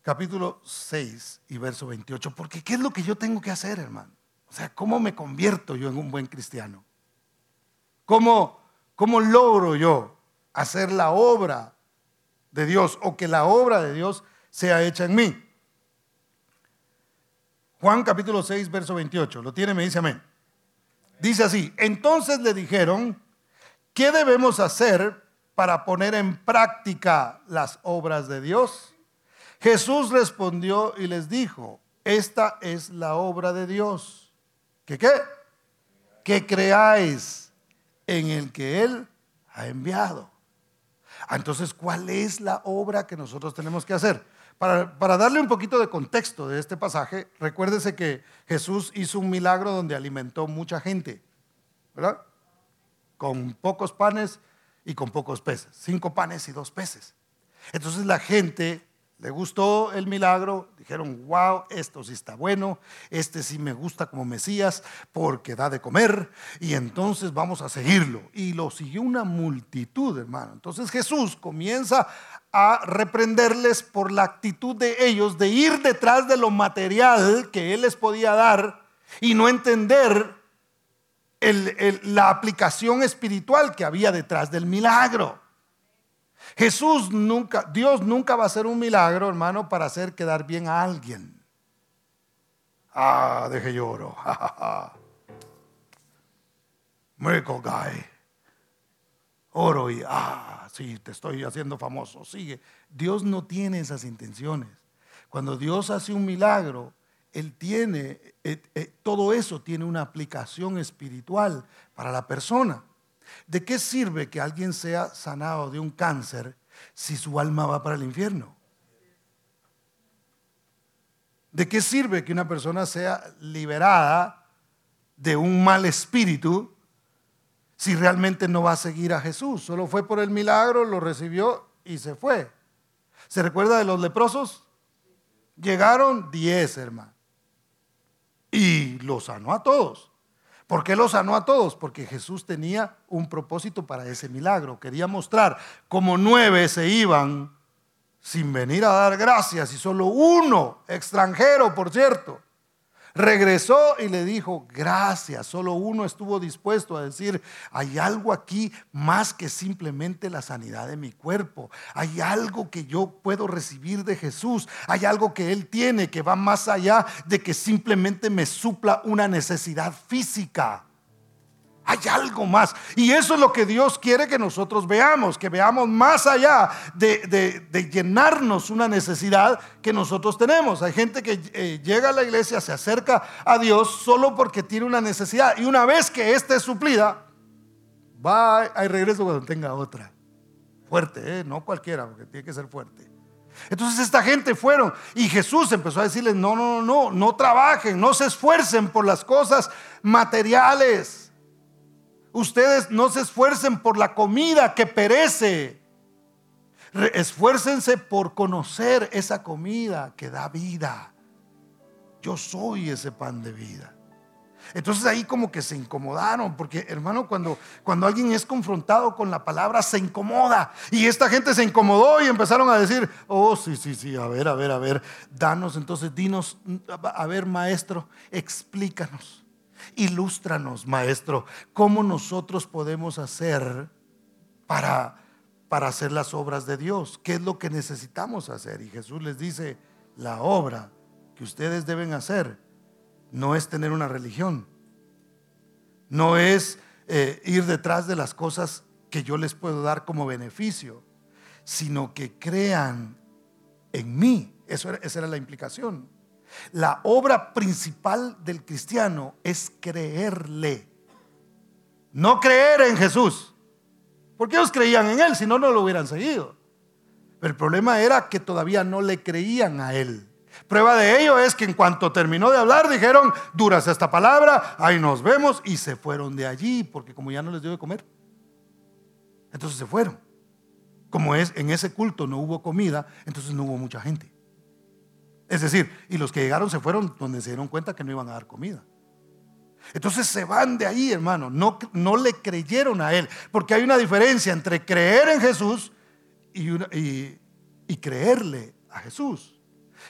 capítulo 6 y verso 28. Porque ¿qué es lo que yo tengo que hacer, hermano? O sea, ¿cómo me convierto yo en un buen cristiano? ¿Cómo, cómo logro yo hacer la obra de Dios o que la obra de Dios sea hecha en mí? Juan capítulo 6, verso 28. Lo tiene, me dice amén. Dice así, entonces le dijeron, ¿qué debemos hacer para poner en práctica las obras de Dios? Jesús respondió y les dijo, esta es la obra de Dios. ¿Qué qué? Que creáis en el que Él ha enviado. Ah, entonces, ¿cuál es la obra que nosotros tenemos que hacer? Para, para, darle un poquito de contexto de este pasaje, recuérdese que Jesús hizo un milagro donde alimentó mucha gente, ¿verdad? Con pocos panes y con pocos peces, cinco panes y dos peces. Entonces la gente le gustó el milagro, dijeron, wow, esto sí está bueno, este sí me gusta como Mesías porque da de comer y entonces vamos a seguirlo. Y lo siguió una multitud, hermano. Entonces Jesús comienza a reprenderles por la actitud de ellos de ir detrás de lo material que Él les podía dar y no entender la aplicación espiritual que había detrás del milagro. Jesús nunca, Dios nunca va a hacer un milagro, hermano, para hacer quedar bien a alguien. Ah, deje lloro. Miracle guy. Oro y, ah, sí, te estoy haciendo famoso. Sigue. Dios no tiene esas intenciones. Cuando Dios hace un milagro, Él tiene, eh, eh, todo eso tiene una aplicación espiritual para la persona. ¿De qué sirve que alguien sea sanado de un cáncer si su alma va para el infierno? ¿De qué sirve que una persona sea liberada de un mal espíritu si realmente no va a seguir a Jesús? Solo fue por el milagro, lo recibió y se fue. ¿Se recuerda de los leprosos? Llegaron diez, hermano. Y los sanó a todos. ¿Por qué los sanó a todos? Porque Jesús tenía un propósito para ese milagro. Quería mostrar cómo nueve se iban sin venir a dar gracias y solo uno, extranjero por cierto, Regresó y le dijo, gracias, solo uno estuvo dispuesto a decir, hay algo aquí más que simplemente la sanidad de mi cuerpo, hay algo que yo puedo recibir de Jesús, hay algo que Él tiene que va más allá de que simplemente me supla una necesidad física. Hay algo más. Y eso es lo que Dios quiere que nosotros veamos, que veamos más allá de, llenarnos una necesidad que nosotros tenemos. Hay gente que eh, llega a la iglesia, se acerca a Dios solo porque tiene una necesidad. Y una vez que ésta es suplida, va hay regreso cuando tenga otra. Fuerte, ¿eh? no cualquiera, porque tiene que ser fuerte. Entonces esta gente fueron y Jesús empezó a decirles, no, no, no, no trabajen, no se esfuercen por las cosas materiales. Ustedes no se esfuercen por la comida que perece. Esfuércense por conocer esa comida que da vida. Yo soy ese pan de vida. Entonces ahí como que se incomodaron, porque hermano, cuando, cuando alguien es confrontado con la palabra, se incomoda. Y esta gente se incomodó y empezaron a decir, oh, sí, sí, sí, a ver, a ver, a ver, danos, entonces dinos, a ver, maestro, explícanos. Ilústranos, maestro, cómo nosotros podemos hacer para, para hacer las obras de Dios. ¿Qué es lo que necesitamos hacer? Y Jesús les dice, la obra que ustedes deben hacer no es tener una religión, no es eh, ir detrás de las cosas que yo les puedo dar como beneficio, sino que crean en mí. Eso esa era la implicación. La obra principal del cristiano es creerle. No creer en Jesús. Porque ellos creían en Él, si no, no lo hubieran seguido. Pero el problema era que todavía no le creían a Él. Prueba de ello es que en cuanto terminó de hablar, dijeron, duras esta palabra, ahí nos vemos, y se fueron de allí, porque como ya no les dio de comer, entonces se fueron. Como es en ese culto no hubo comida, entonces no hubo mucha gente. Es decir, y los que llegaron se fueron donde se dieron cuenta que no iban a dar comida. Entonces se van de ahí, hermano. No, no le creyeron a él. Porque hay una diferencia entre creer en Jesús y, y, creerle a Jesús.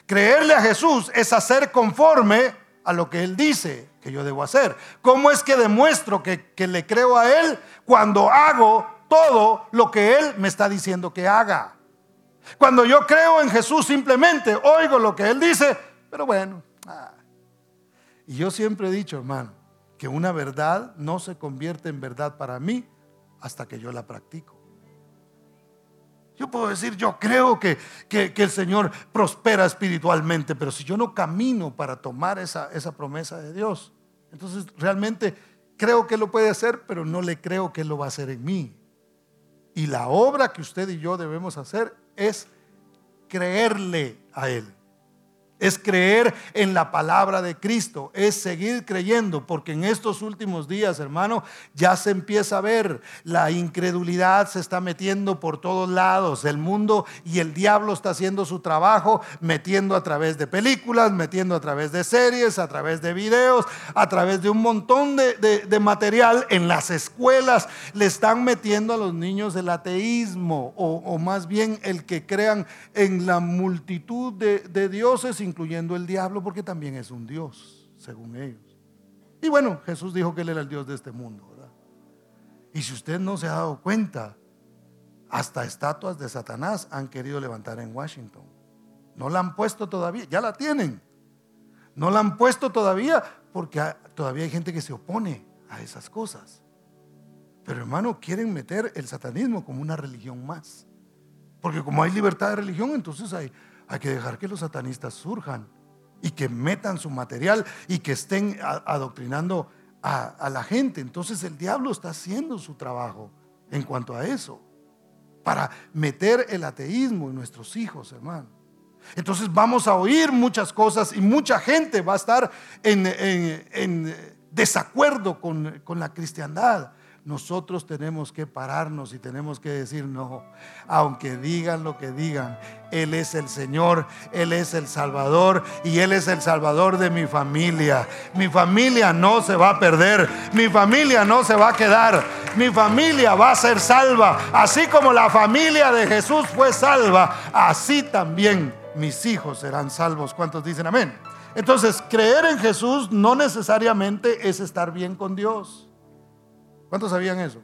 Creerle a Jesús es hacer conforme a lo que Él dice que yo debo hacer. ¿Cómo es que demuestro que, que le creo a Él cuando hago todo lo que Él me está diciendo que haga? Cuando yo creo en Jesús simplemente oigo lo que Él dice, pero bueno. Ah. Y yo siempre he dicho, hermano, que una verdad no se convierte en verdad para mí hasta que yo la practico. Yo puedo decir, yo creo que, que, el Señor prospera espiritualmente, pero si yo no camino para tomar esa, esa promesa de Dios, entonces realmente creo que lo puede hacer, pero no le creo que lo va a hacer en mí. Y la obra que usted y yo debemos hacer es creerle a Él es creer en la palabra de Cristo, es seguir creyendo, porque en estos últimos días, hermano, ya se empieza a ver, la incredulidad se está metiendo por todos lados, el mundo y el diablo está haciendo su trabajo, metiendo a través de películas, metiendo a través de series, a través de videos, a través de un montón de, material. En las escuelas, le están metiendo a los niños el ateísmo, o, más bien el que crean en la multitud de, de dioses, incluyendo el diablo, porque también es un Dios, según ellos. Y bueno, Jesús dijo que Él era el Dios de este mundo, ¿verdad? Y si usted no se ha dado cuenta, hasta estatuas de Satanás han querido levantar en Washington. No la han puesto todavía, ya la tienen. No la han puesto todavía porque todavía hay gente que se opone a esas cosas. Pero hermano, quieren meter el satanismo como una religión más. Porque como hay libertad de religión, entonces hay, hay que dejar que los satanistas surjan y que metan su material y que estén adoctrinando a, la gente. Entonces el diablo está haciendo su trabajo en cuanto a eso, para meter el ateísmo en nuestros hijos, hermano. Entonces vamos a oír muchas cosas y mucha gente va a estar en, desacuerdo con, con la cristiandad nosotros tenemos que pararnos y tenemos que decir, no, aunque digan lo que digan, Él es el Señor, Él es el Salvador y Él es el Salvador de mi familia. Mi familia no se va a perder, mi familia no se va a quedar, mi familia va a ser salva. Así como la familia de Jesús fue salva, así también mis hijos serán salvos. ¿Cuántos dicen amén? Entonces, creer en Jesús no necesariamente es estar bien con Dios. ¿Cuántos sabían eso?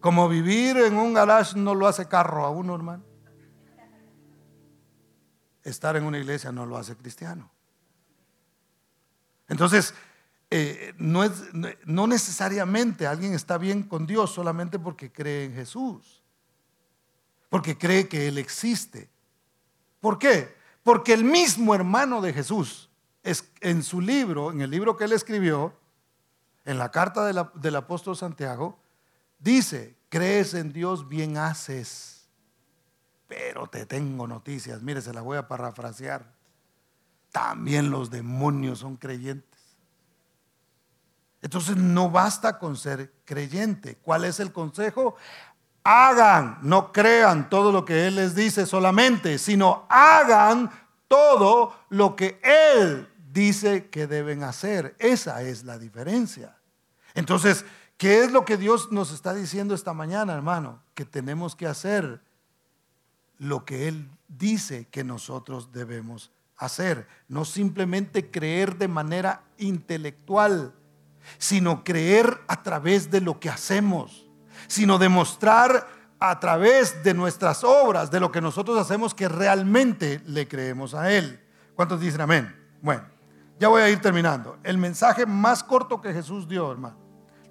Como vivir en un garage no lo hace carro a uno, hermano. Estar en una iglesia no lo hace cristiano. Entonces, eh, no, es, no necesariamente alguien está bien con Dios solamente porque cree en Jesús, porque cree que Él existe. ¿Por qué? Porque el mismo hermano de Jesús, es, en su libro, en el libro que él escribió, en la carta del apóstol Santiago, dice, crees en Dios, bien haces. Pero te tengo noticias, mire, se la voy a parafrasear. También los demonios son creyentes. Entonces no basta con ser creyente. ¿Cuál es el consejo? Hagan, no crean todo lo que Él les dice solamente, sino hagan todo lo que Él dice que deben hacer. Esa es la diferencia. Entonces, ¿qué es lo que Dios nos está diciendo esta mañana, hermano? Que tenemos que hacer lo que Él dice que nosotros debemos hacer. No simplemente creer de manera intelectual, sino creer a través de lo que hacemos, sino demostrar a través de nuestras obras, de lo que nosotros hacemos, que realmente le creemos a Él. ¿Cuántos dicen amén? Bueno. Ya voy a ir terminando. El mensaje más corto que Jesús dio, hermano,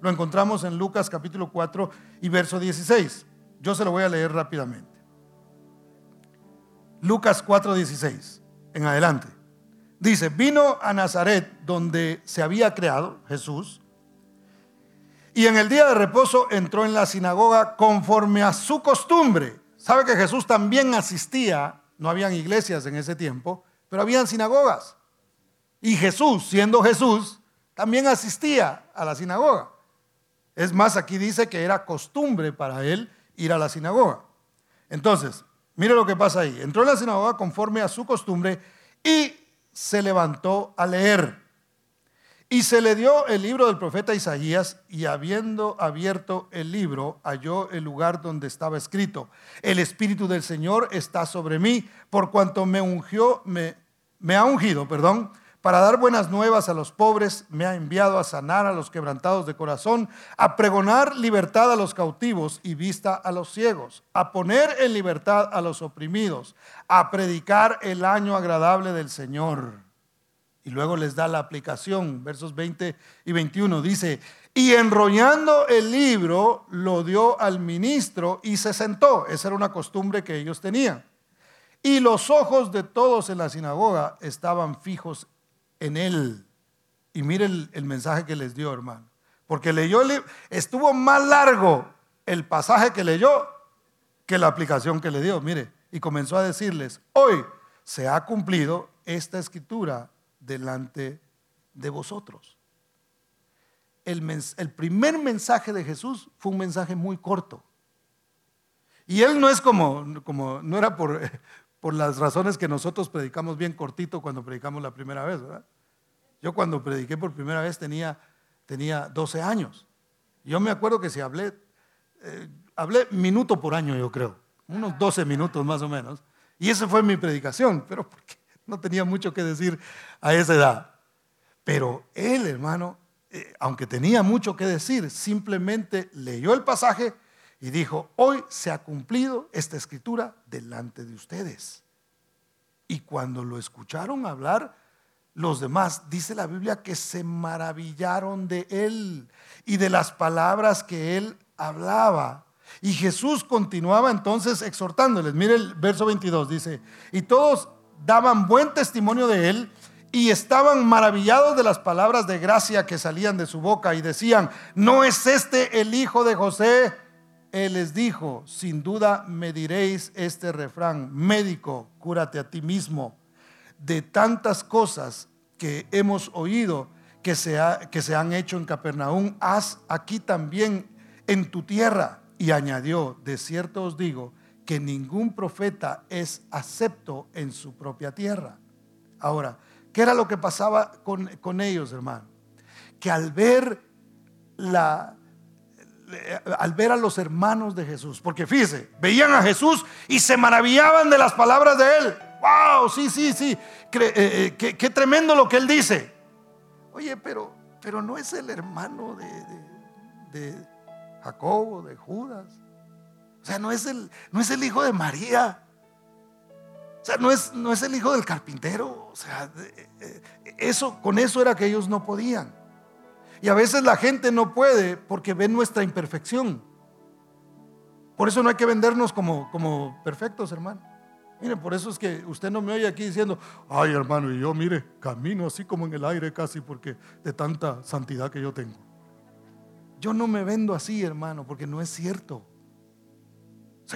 lo encontramos en Lucas capítulo 4 y verso 16. Yo se lo voy a leer rápidamente. Lucas 4, 16, en adelante. Dice, vino a Nazaret donde se había creado Jesús, y en el día de reposo entró en la sinagoga conforme a su costumbre. Sabe que Jesús también asistía, no habían iglesias en ese tiempo, pero habían sinagogas. Y Jesús, siendo Jesús, también asistía a la sinagoga. Es más, aquí dice que era costumbre para él ir a la sinagoga. Entonces, mire lo que pasa ahí. Entró en la sinagoga conforme a su costumbre y se levantó a leer. Y se le dio el libro del profeta Isaías y habiendo abierto el libro, halló el lugar donde estaba escrito, el Espíritu del Señor está sobre mí, por cuanto me ungió, me, me ha ungido, perdón, para dar buenas nuevas a los pobres, me ha enviado a sanar a los quebrantados de corazón, a pregonar libertad a los cautivos y vista a los ciegos, a poner en libertad a los oprimidos, a predicar el año agradable del Señor. Y luego les da la aplicación, versos 20 y 21. Dice, Y enrollando el libro, lo dio al ministro y se sentó. Esa era una costumbre que ellos tenían. Y los ojos de todos en la sinagoga estaban fijos en él. Y mire el, mensaje que les dio, hermano. Porque leyó, estuvo más largo el pasaje que leyó que la aplicación que le dio. Mire, y comenzó a decirles, hoy se ha cumplido esta escritura delante de vosotros. El, el, primer mensaje de Jesús fue un mensaje muy corto. Y él no es como, como no era por, por las razones que nosotros predicamos bien cortito cuando predicamos la primera vez, ¿verdad? Yo cuando prediqué por primera vez tenía, tenía 12 años. Yo me acuerdo que si hablé, eh, hablé minuto por año, yo creo, unos 12 minutos más o menos. Y esa fue mi predicación, pero porque no tenía mucho que decir a esa edad. Pero él, hermano, eh, aunque tenía mucho que decir, simplemente leyó el pasaje y dijo, hoy se ha cumplido esta escritura delante de ustedes. Y cuando lo escucharon hablar, los demás, dice la Biblia, que se maravillaron de él y de las palabras que él hablaba. Y Jesús continuaba entonces exhortándoles. Mire el verso 22, dice, y todos daban buen testimonio de él y estaban maravillados de las palabras de gracia que salían de su boca y decían, ¿no es este el hijo de José? Él les dijo, sin duda me diréis este refrán, médico, cúrate a ti mismo. De tantas cosas que hemos oído que se, que se han hecho en Capernaum, haz aquí también en tu tierra. Y añadió, de cierto os digo, que ningún profeta es acepto en su propia tierra. Ahora, ¿qué era lo que pasaba con, con ellos, hermano? Que al ver la, al ver a los hermanos de Jesús, porque fíjese, veían a Jesús y se maravillaban de las palabras de él. ¡Wow! Sí, sí, sí, eh, eh, qué, tremendo lo que él dice. Oye, pero, pero no es el hermano de, de, Jacobo, de Judas. O sea, no es el, no es el hijo de María. O sea, no es, no es el hijo del carpintero. O sea, eh, eso, con eso era que ellos no podían. Y a veces la gente no puede porque ve nuestra imperfección. Por eso no hay que vendernos como, como perfectos, hermano. Mire, por eso es que usted no me oye aquí diciendo, ay hermano, y yo mire, camino así como en el aire casi porque de tanta santidad que yo tengo. Yo no me vendo así, hermano, porque no es cierto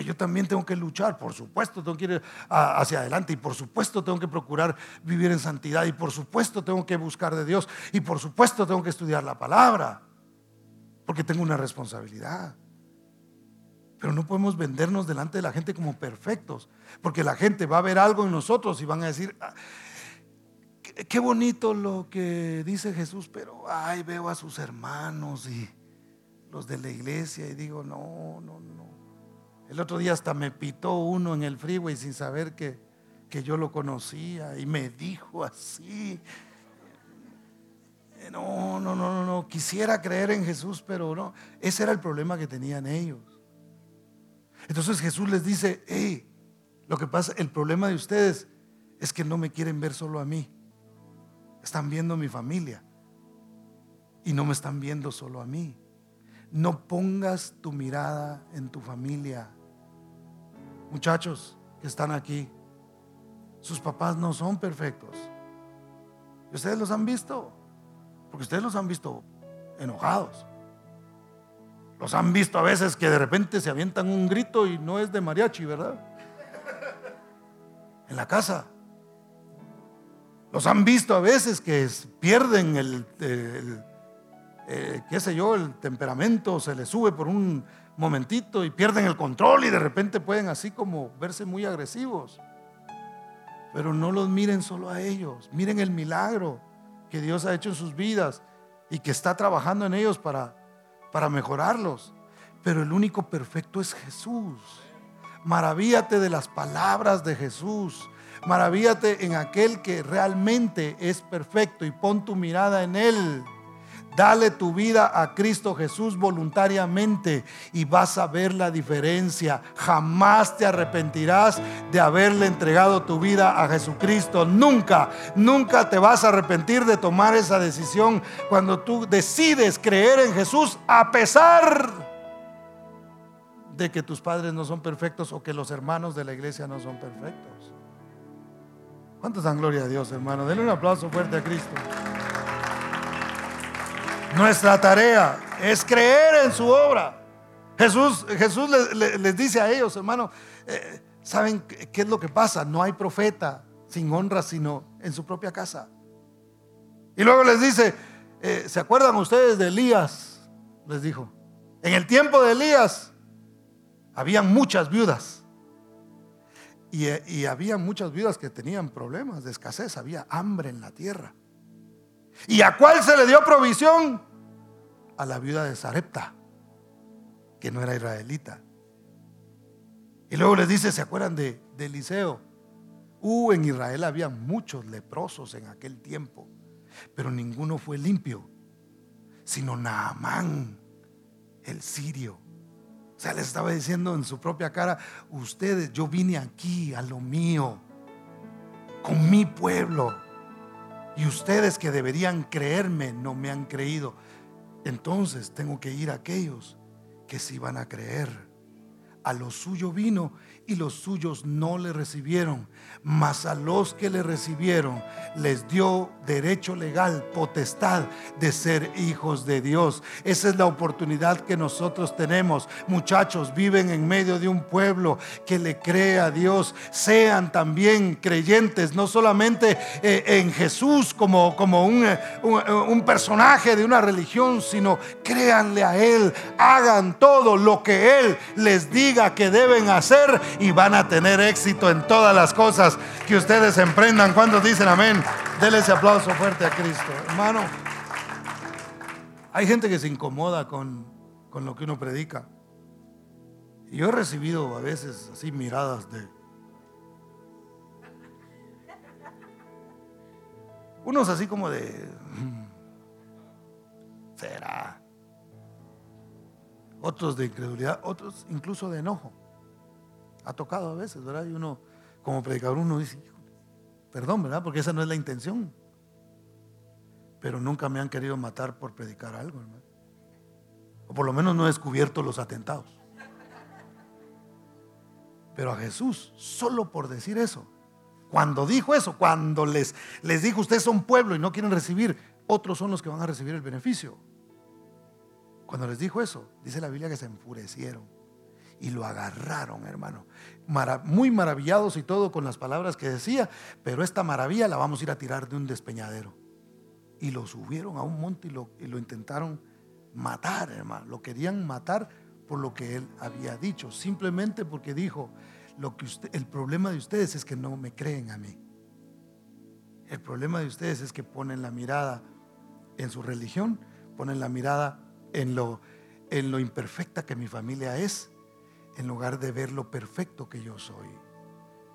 yo también tengo que luchar, por supuesto tengo que ir hacia adelante y por supuesto tengo que procurar vivir en santidad y por supuesto tengo que buscar de Dios y por supuesto tengo que estudiar la palabra, porque tengo una responsabilidad. Pero no podemos vendernos delante de la gente como perfectos, porque la gente va a ver algo en nosotros y van a decir, ah, qué bonito lo que dice Jesús, pero ay, veo a sus hermanos y los de la iglesia y digo, no, no, no. El otro día hasta me pitó uno en el freeway sin saber que, que yo lo conocía y me dijo así. No, no, no, no, no. Quisiera creer en Jesús, pero no. Ese era el problema que tenían ellos. Entonces Jesús les dice, hey, lo que pasa, el problema de ustedes es que no me quieren ver solo a mí. Están viendo mi familia. Y no me están viendo solo a mí. No pongas tu mirada en tu familia muchachos que están aquí, sus papás no son perfectos. ustedes los han visto? Porque ustedes los han visto enojados. Los han visto a veces que de repente se avientan un grito y no es de mariachi, ¿verdad? En la casa. Los han visto a veces que pierden el, eh, qué sé yo, el temperamento, se les sube por un momentito y pierden el control y de repente pueden así como verse muy agresivos. Pero no los miren solo a ellos, miren el milagro que Dios ha hecho en sus vidas y que está trabajando en ellos para, para mejorarlos. Pero el único perfecto es Jesús. Maravíate de las palabras de Jesús. Maravíate en aquel que realmente es perfecto y pon tu mirada en Él. Dale tu vida a Cristo Jesús voluntariamente y vas a ver la diferencia. Jamás te arrepentirás de haberle entregado tu vida a Jesucristo. Nunca, nunca te vas a arrepentir de tomar esa decisión cuando tú decides creer en Jesús a pesar de que tus padres no son perfectos o que los hermanos de la iglesia no son perfectos. ¿Cuántos dan gloria a Dios, hermano? Denle un aplauso fuerte a Cristo. Nuestra tarea es creer en su obra. Jesús, Jesús les, dice a ellos, hermano, eh, ¿saben qué es lo que pasa? No hay profeta sin honra sino en su propia casa. Y luego les dice, eh, ¿se acuerdan ustedes de Elías? Les dijo, en el tiempo de Elías habían muchas viudas. Y, y había muchas viudas que tenían problemas de escasez, había hambre en la tierra. ¿Y a cuál se le dio provisión? A la viuda de Sarepta, que no era israelita. Y luego les dice, ¿se acuerdan de, Eliseo? Uh, en Israel había muchos leprosos en aquel tiempo, pero ninguno fue limpio, sino Naamán, el sirio. O sea, les estaba diciendo en su propia cara, ustedes, yo vine aquí a lo mío, con mi pueblo. Y ustedes que deberían creerme no me han creído. Entonces tengo que ir a aquellos que sí van a creer. A lo suyo vino y los suyos no le recibieron, mas a los que le recibieron les dio derecho legal, potestad de ser hijos de Dios. Esa es la oportunidad que nosotros tenemos. Muchachos, viven en medio de un pueblo que le cree a Dios. Sean también creyentes, no solamente eh, en Jesús como, como un, eh, un personaje de una religión, sino créanle a Él, hagan todo lo que Él les diga que deben hacer y van a tener éxito en todas las cosas que ustedes emprendan. Cuando dicen amén, denle ese aplauso fuerte a Cristo. Hermano, hay gente que se incomoda con, con lo que uno predica. Y yo he recibido a veces así miradas de... Unos así como de... Mm, ¿Será? Otros de incredulidad, otros incluso de enojo ha tocado a veces, ¿verdad? Y uno, como predicador, uno dice, perdón, ¿verdad? Porque esa no es la intención. Pero nunca me han querido matar por predicar algo, hermano. O por lo menos no he descubierto los atentados. Pero a Jesús, solo por decir eso, cuando dijo eso, cuando les, les dijo, ustedes son pueblo y no quieren recibir, otros son los que van a recibir el beneficio. Cuando les dijo eso, dice la Biblia que se enfurecieron y lo agarraron, hermano. muy maravillados y todo con las palabras que decía, pero esta maravilla la vamos a ir a tirar de un despeñadero. Y lo subieron a un monte y lo, y lo intentaron matar, hermano. Lo querían matar por lo que él había dicho, simplemente porque dijo, lo que usted, el problema de ustedes es que no me creen a mí. El problema de ustedes es que ponen la mirada en su religión, ponen la mirada en lo, en lo imperfecta que mi familia es en lugar de ver lo perfecto que yo soy.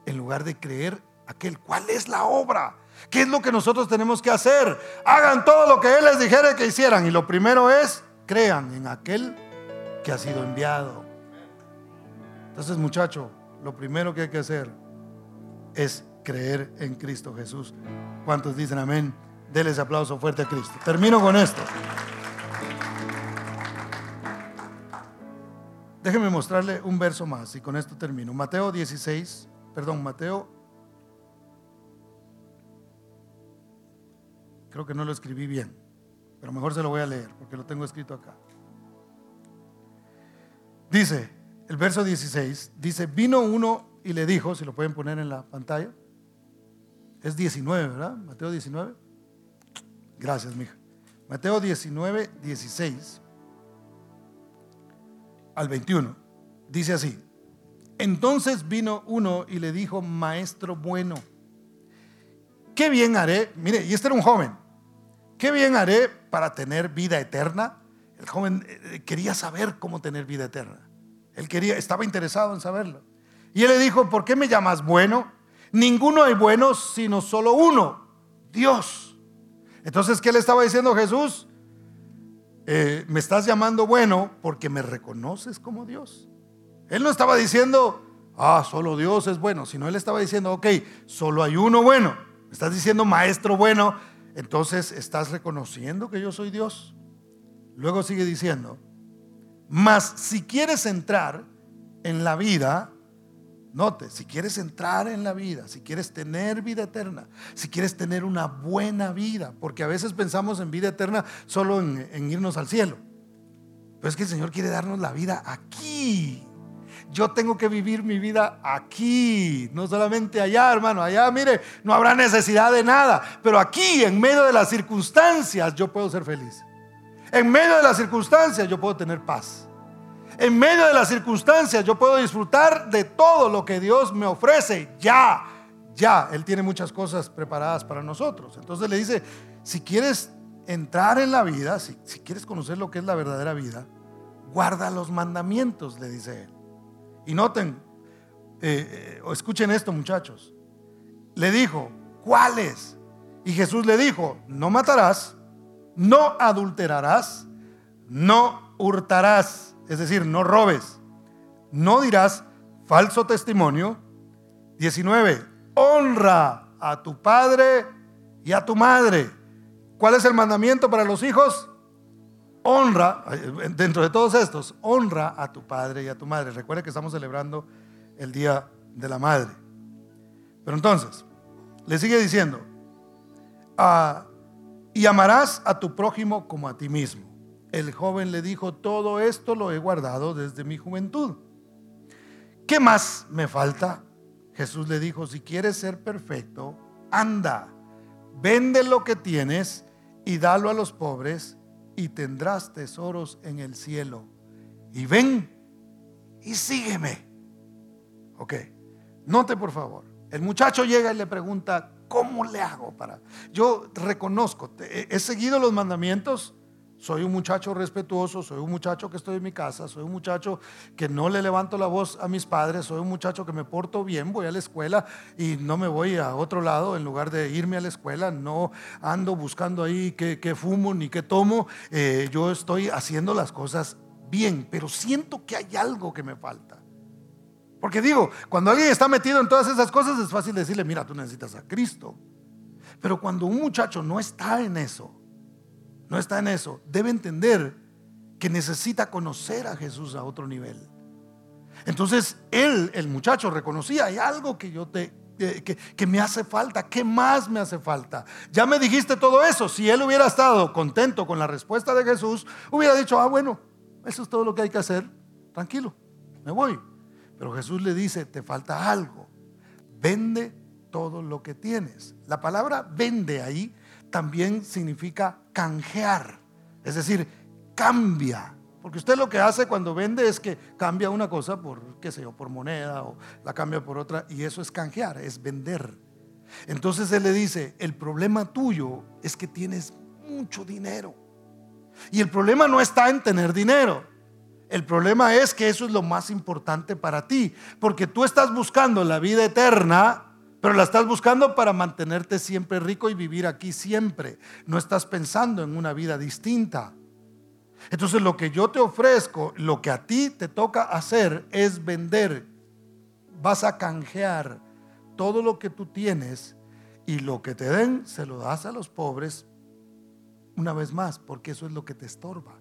En lugar de creer aquel, ¿cuál es la obra? ¿Qué es lo que nosotros tenemos que hacer? Hagan todo lo que Él les dijera que hicieran. Y lo primero es, crean en aquel que ha sido enviado. Entonces, muchacho, lo primero que hay que hacer es creer en Cristo Jesús. ¿Cuántos dicen amén? Denles aplauso fuerte a Cristo. Termino con esto. Déjenme mostrarle un verso más y con esto termino. Mateo 16, perdón, Mateo. Creo que no lo escribí bien, pero mejor se lo voy a leer porque lo tengo escrito acá. Dice, el verso 16, dice, vino uno y le dijo, si lo pueden poner en la pantalla, es 19, ¿verdad? Mateo 19. Gracias, mija. Mateo 19, 16 al 21. Dice así, entonces vino uno y le dijo, maestro bueno, ¿qué bien haré? Mire, y este era un joven, ¿qué bien haré para tener vida eterna? El joven eh, quería saber cómo tener vida eterna. Él quería, estaba interesado en saberlo. Y él le dijo, ¿por qué me llamas bueno? Ninguno hay bueno, sino solo uno, Dios. Entonces, ¿qué le estaba diciendo Jesús? Eh, me estás llamando bueno porque me reconoces como Dios. Él no estaba diciendo, ah, solo Dios es bueno, sino él estaba diciendo, ok, solo hay uno bueno. Me estás diciendo maestro bueno, entonces estás reconociendo que yo soy Dios. Luego sigue diciendo, mas si quieres entrar en la vida, note, si quieres entrar en la vida, si quieres tener vida eterna, si quieres tener una buena vida, porque a veces pensamos en vida eterna solo en, en irnos al cielo. Pero es que el Señor quiere darnos la vida aquí. Yo tengo que vivir mi vida aquí, no solamente allá, hermano. Allá, mire, no habrá necesidad de nada. Pero aquí, en medio de las circunstancias, yo puedo ser feliz. En medio de las circunstancias, yo puedo tener paz. En medio de las circunstancias, yo puedo disfrutar de todo lo que Dios me ofrece. Ya, ya. Él tiene muchas cosas preparadas para nosotros. Entonces le dice, si quieres entrar en la vida, si, quieres conocer lo que es la verdadera vida, guarda los mandamientos, le dice él. Y noten, eh, eh, escuchen esto muchachos. Le dijo, ¿cuáles? Y Jesús le dijo, no matarás, no adulterarás, no hurtarás, es decir, no robes, no dirás falso testimonio. 19, honra a tu padre y a tu madre. ¿Cuál es el mandamiento para los hijos? honra, dentro de todos estos, honra a tu padre y a tu madre. Recuerda que estamos celebrando el Día de la Madre. Pero entonces, le sigue diciendo, ah, y amarás a tu prójimo como a ti mismo. El joven le dijo, todo esto lo he guardado desde mi juventud. ¿Qué más me falta? Jesús le dijo, si quieres ser perfecto, anda, vende lo que tienes y dalo a los pobres y tendrás tesoros en el cielo. Y ven y sígueme. Ok, note por favor. El muchacho llega y le pregunta, ¿cómo le hago para? Yo reconozco, he seguido los mandamientos, soy un muchacho respetuoso, soy un muchacho que estoy en mi casa, soy un muchacho que no le levanto la voz a mis padres, soy un muchacho que me porto bien, voy a la escuela y no me voy a otro lado en lugar de irme a la escuela, no ando buscando ahí qué, fumo ni qué tomo, eh, yo estoy haciendo las cosas bien, pero siento que hay algo que me falta. Porque digo, cuando alguien está metido en todas esas cosas es fácil decirle, mira, tú necesitas a Cristo. Pero cuando un muchacho no está en eso, no está en eso, debe entender que necesita conocer a Jesús a otro nivel. Entonces él, el muchacho, reconocía, hay algo que yo te, que, me hace falta, ¿qué más me hace falta? Ya me dijiste todo eso, si él hubiera estado contento con la respuesta de Jesús, hubiera dicho, ah, bueno, eso es todo lo que hay que hacer, tranquilo, me voy. Pero Jesús le dice, te falta algo, vende todo lo que tienes. La palabra vende ahí también significa canjear, es decir, cambia. Porque usted lo que hace cuando vende es que cambia una cosa por, qué sé por moneda o la cambia por otra y eso es canjear, es vender. Entonces él le dice, el problema tuyo es que tienes mucho dinero. Y el problema no está en tener dinero. El problema es que eso es lo más importante para ti, porque tú estás buscando la vida eterna pero la estás buscando para mantenerte siempre rico y vivir aquí siempre. No estás pensando en una vida distinta. Entonces lo que yo te ofrezco, lo que a ti te toca hacer es vender. Vas a canjear todo lo que tú tienes y lo que te den se lo das a los pobres una vez más, porque eso es lo que te estorba.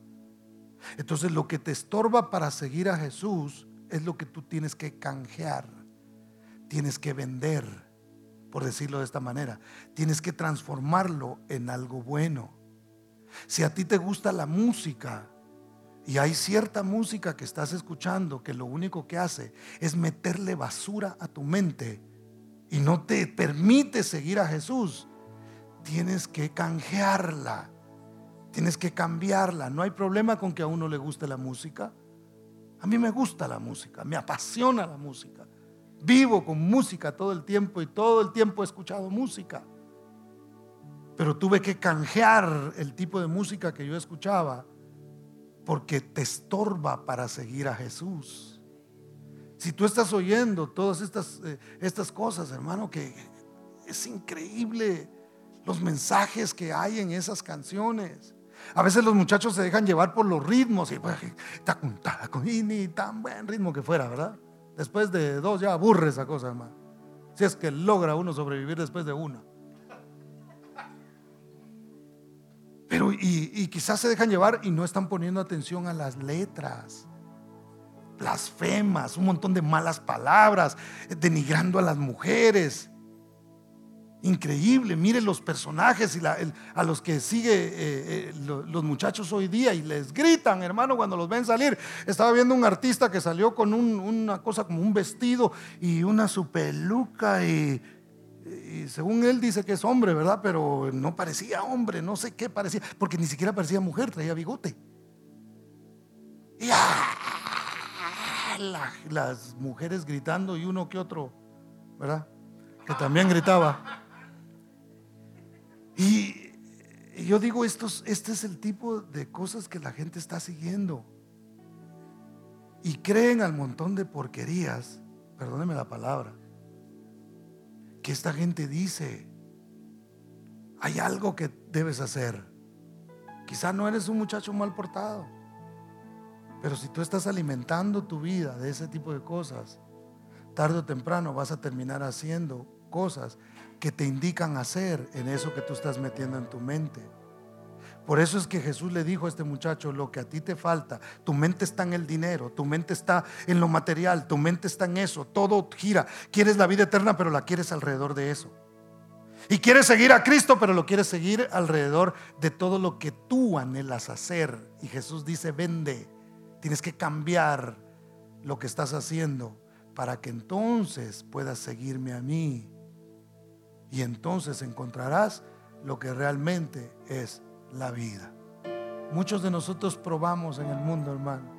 Entonces lo que te estorba para seguir a Jesús es lo que tú tienes que canjear, tienes que vender por decirlo de esta manera. Tienes que transformarlo en algo bueno. Si a ti te gusta la música y hay cierta música que estás escuchando que lo único que hace es meterle basura a tu mente y no te permite seguir a Jesús, tienes que canjearla. Tienes que cambiarla. No hay problema con que a uno le guste la música. A mí me gusta la música, me apasiona la música. Vivo con música todo el tiempo y todo el tiempo he escuchado música. Pero tuve que canjear el tipo de música que yo escuchaba porque te estorba para seguir a Jesús. Si tú estás oyendo todas estas, eh, estas cosas, hermano, que es increíble los mensajes que hay en esas canciones. A veces los muchachos se dejan llevar por los ritmos y, pues, tan buen ritmo que fuera, ¿verdad? Después de dos ya aburre esa cosa, hermano. Si es que logra uno sobrevivir después de una. Pero y, quizás se dejan llevar y no están poniendo atención a las letras. Blasfemas, un montón de malas palabras, denigrando a las mujeres. Increíble, miren los personajes y a los que sigue eh, eh, los muchachos hoy día y les gritan, hermano, cuando los ven salir. Estaba viendo un artista que salió con una cosa como un vestido y una su peluca y según él dice que es hombre, ¿verdad? Pero no parecía hombre, no sé qué parecía, porque ni siquiera parecía mujer, traía bigote. Y ¡ah! las mujeres gritando y uno que otro, ¿verdad? Que también gritaba. Y, yo digo, este es el tipo de cosas que la gente está siguiendo. Y creen al montón de porquerías, perdóneme la palabra, que esta gente dice, hay algo que debes hacer. Quizá no eres un muchacho mal portado, pero si tú estás alimentando tu vida de ese tipo de cosas, tarde o temprano vas a terminar haciendo cosas que te indican hacer en eso que tú estás metiendo en tu mente. Por eso es que Jesús le dijo a este muchacho, lo que a ti te falta, tu mente está en el dinero, tu mente está en lo material, tu mente está en eso, todo gira. Quieres la vida eterna, pero la quieres alrededor de eso. Y quieres seguir a Cristo, pero lo quieres seguir alrededor de todo lo que tú anhelas hacer. Y Jesús dice, vende, tienes que cambiar lo que estás haciendo para que entonces puedas seguirme a mí. Y entonces encontrarás lo que realmente es la vida. Muchos de nosotros probamos en el mundo, hermano,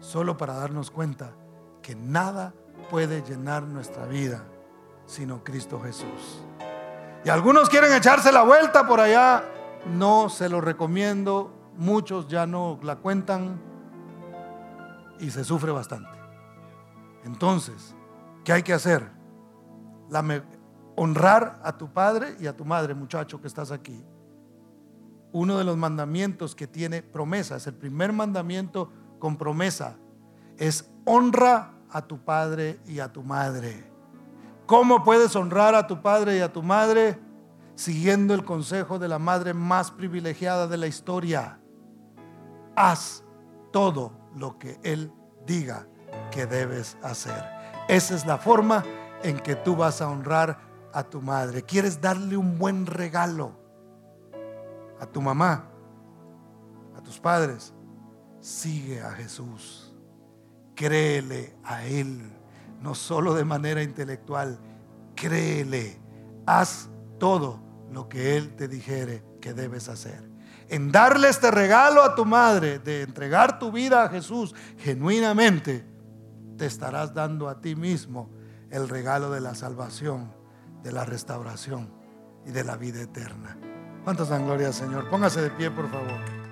solo para darnos cuenta que nada puede llenar nuestra vida sino Cristo Jesús. Y algunos quieren echarse la vuelta por allá, no se lo recomiendo, muchos ya no la cuentan y se sufre bastante. Entonces, ¿qué hay que hacer? Honrar a tu padre y a tu madre, muchacho que estás aquí uno de los mandamientos que tiene promesa, es el primer mandamiento con promesa, es honra a tu padre y a tu madre. ¿Cómo puedes honrar a tu padre y a tu madre? Siguiendo el consejo de la madre más privilegiada de la historia. Haz todo lo que Él diga que debes hacer. Esa es la forma en que tú vas a honrar a tu madre. ¿Quieres darle un buen regalo? a tu mamá, a tus padres, sigue a Jesús. Créele a Él, no solo de manera intelectual, créele. Haz todo lo que Él te dijere que debes hacer. En darle este regalo a tu madre, de entregar tu vida a Jesús genuinamente, te estarás dando a ti mismo el regalo de la salvación, de la restauración y de la vida eterna. ¿Cuántos dan gloria al Señor? Póngase de pie, por favor.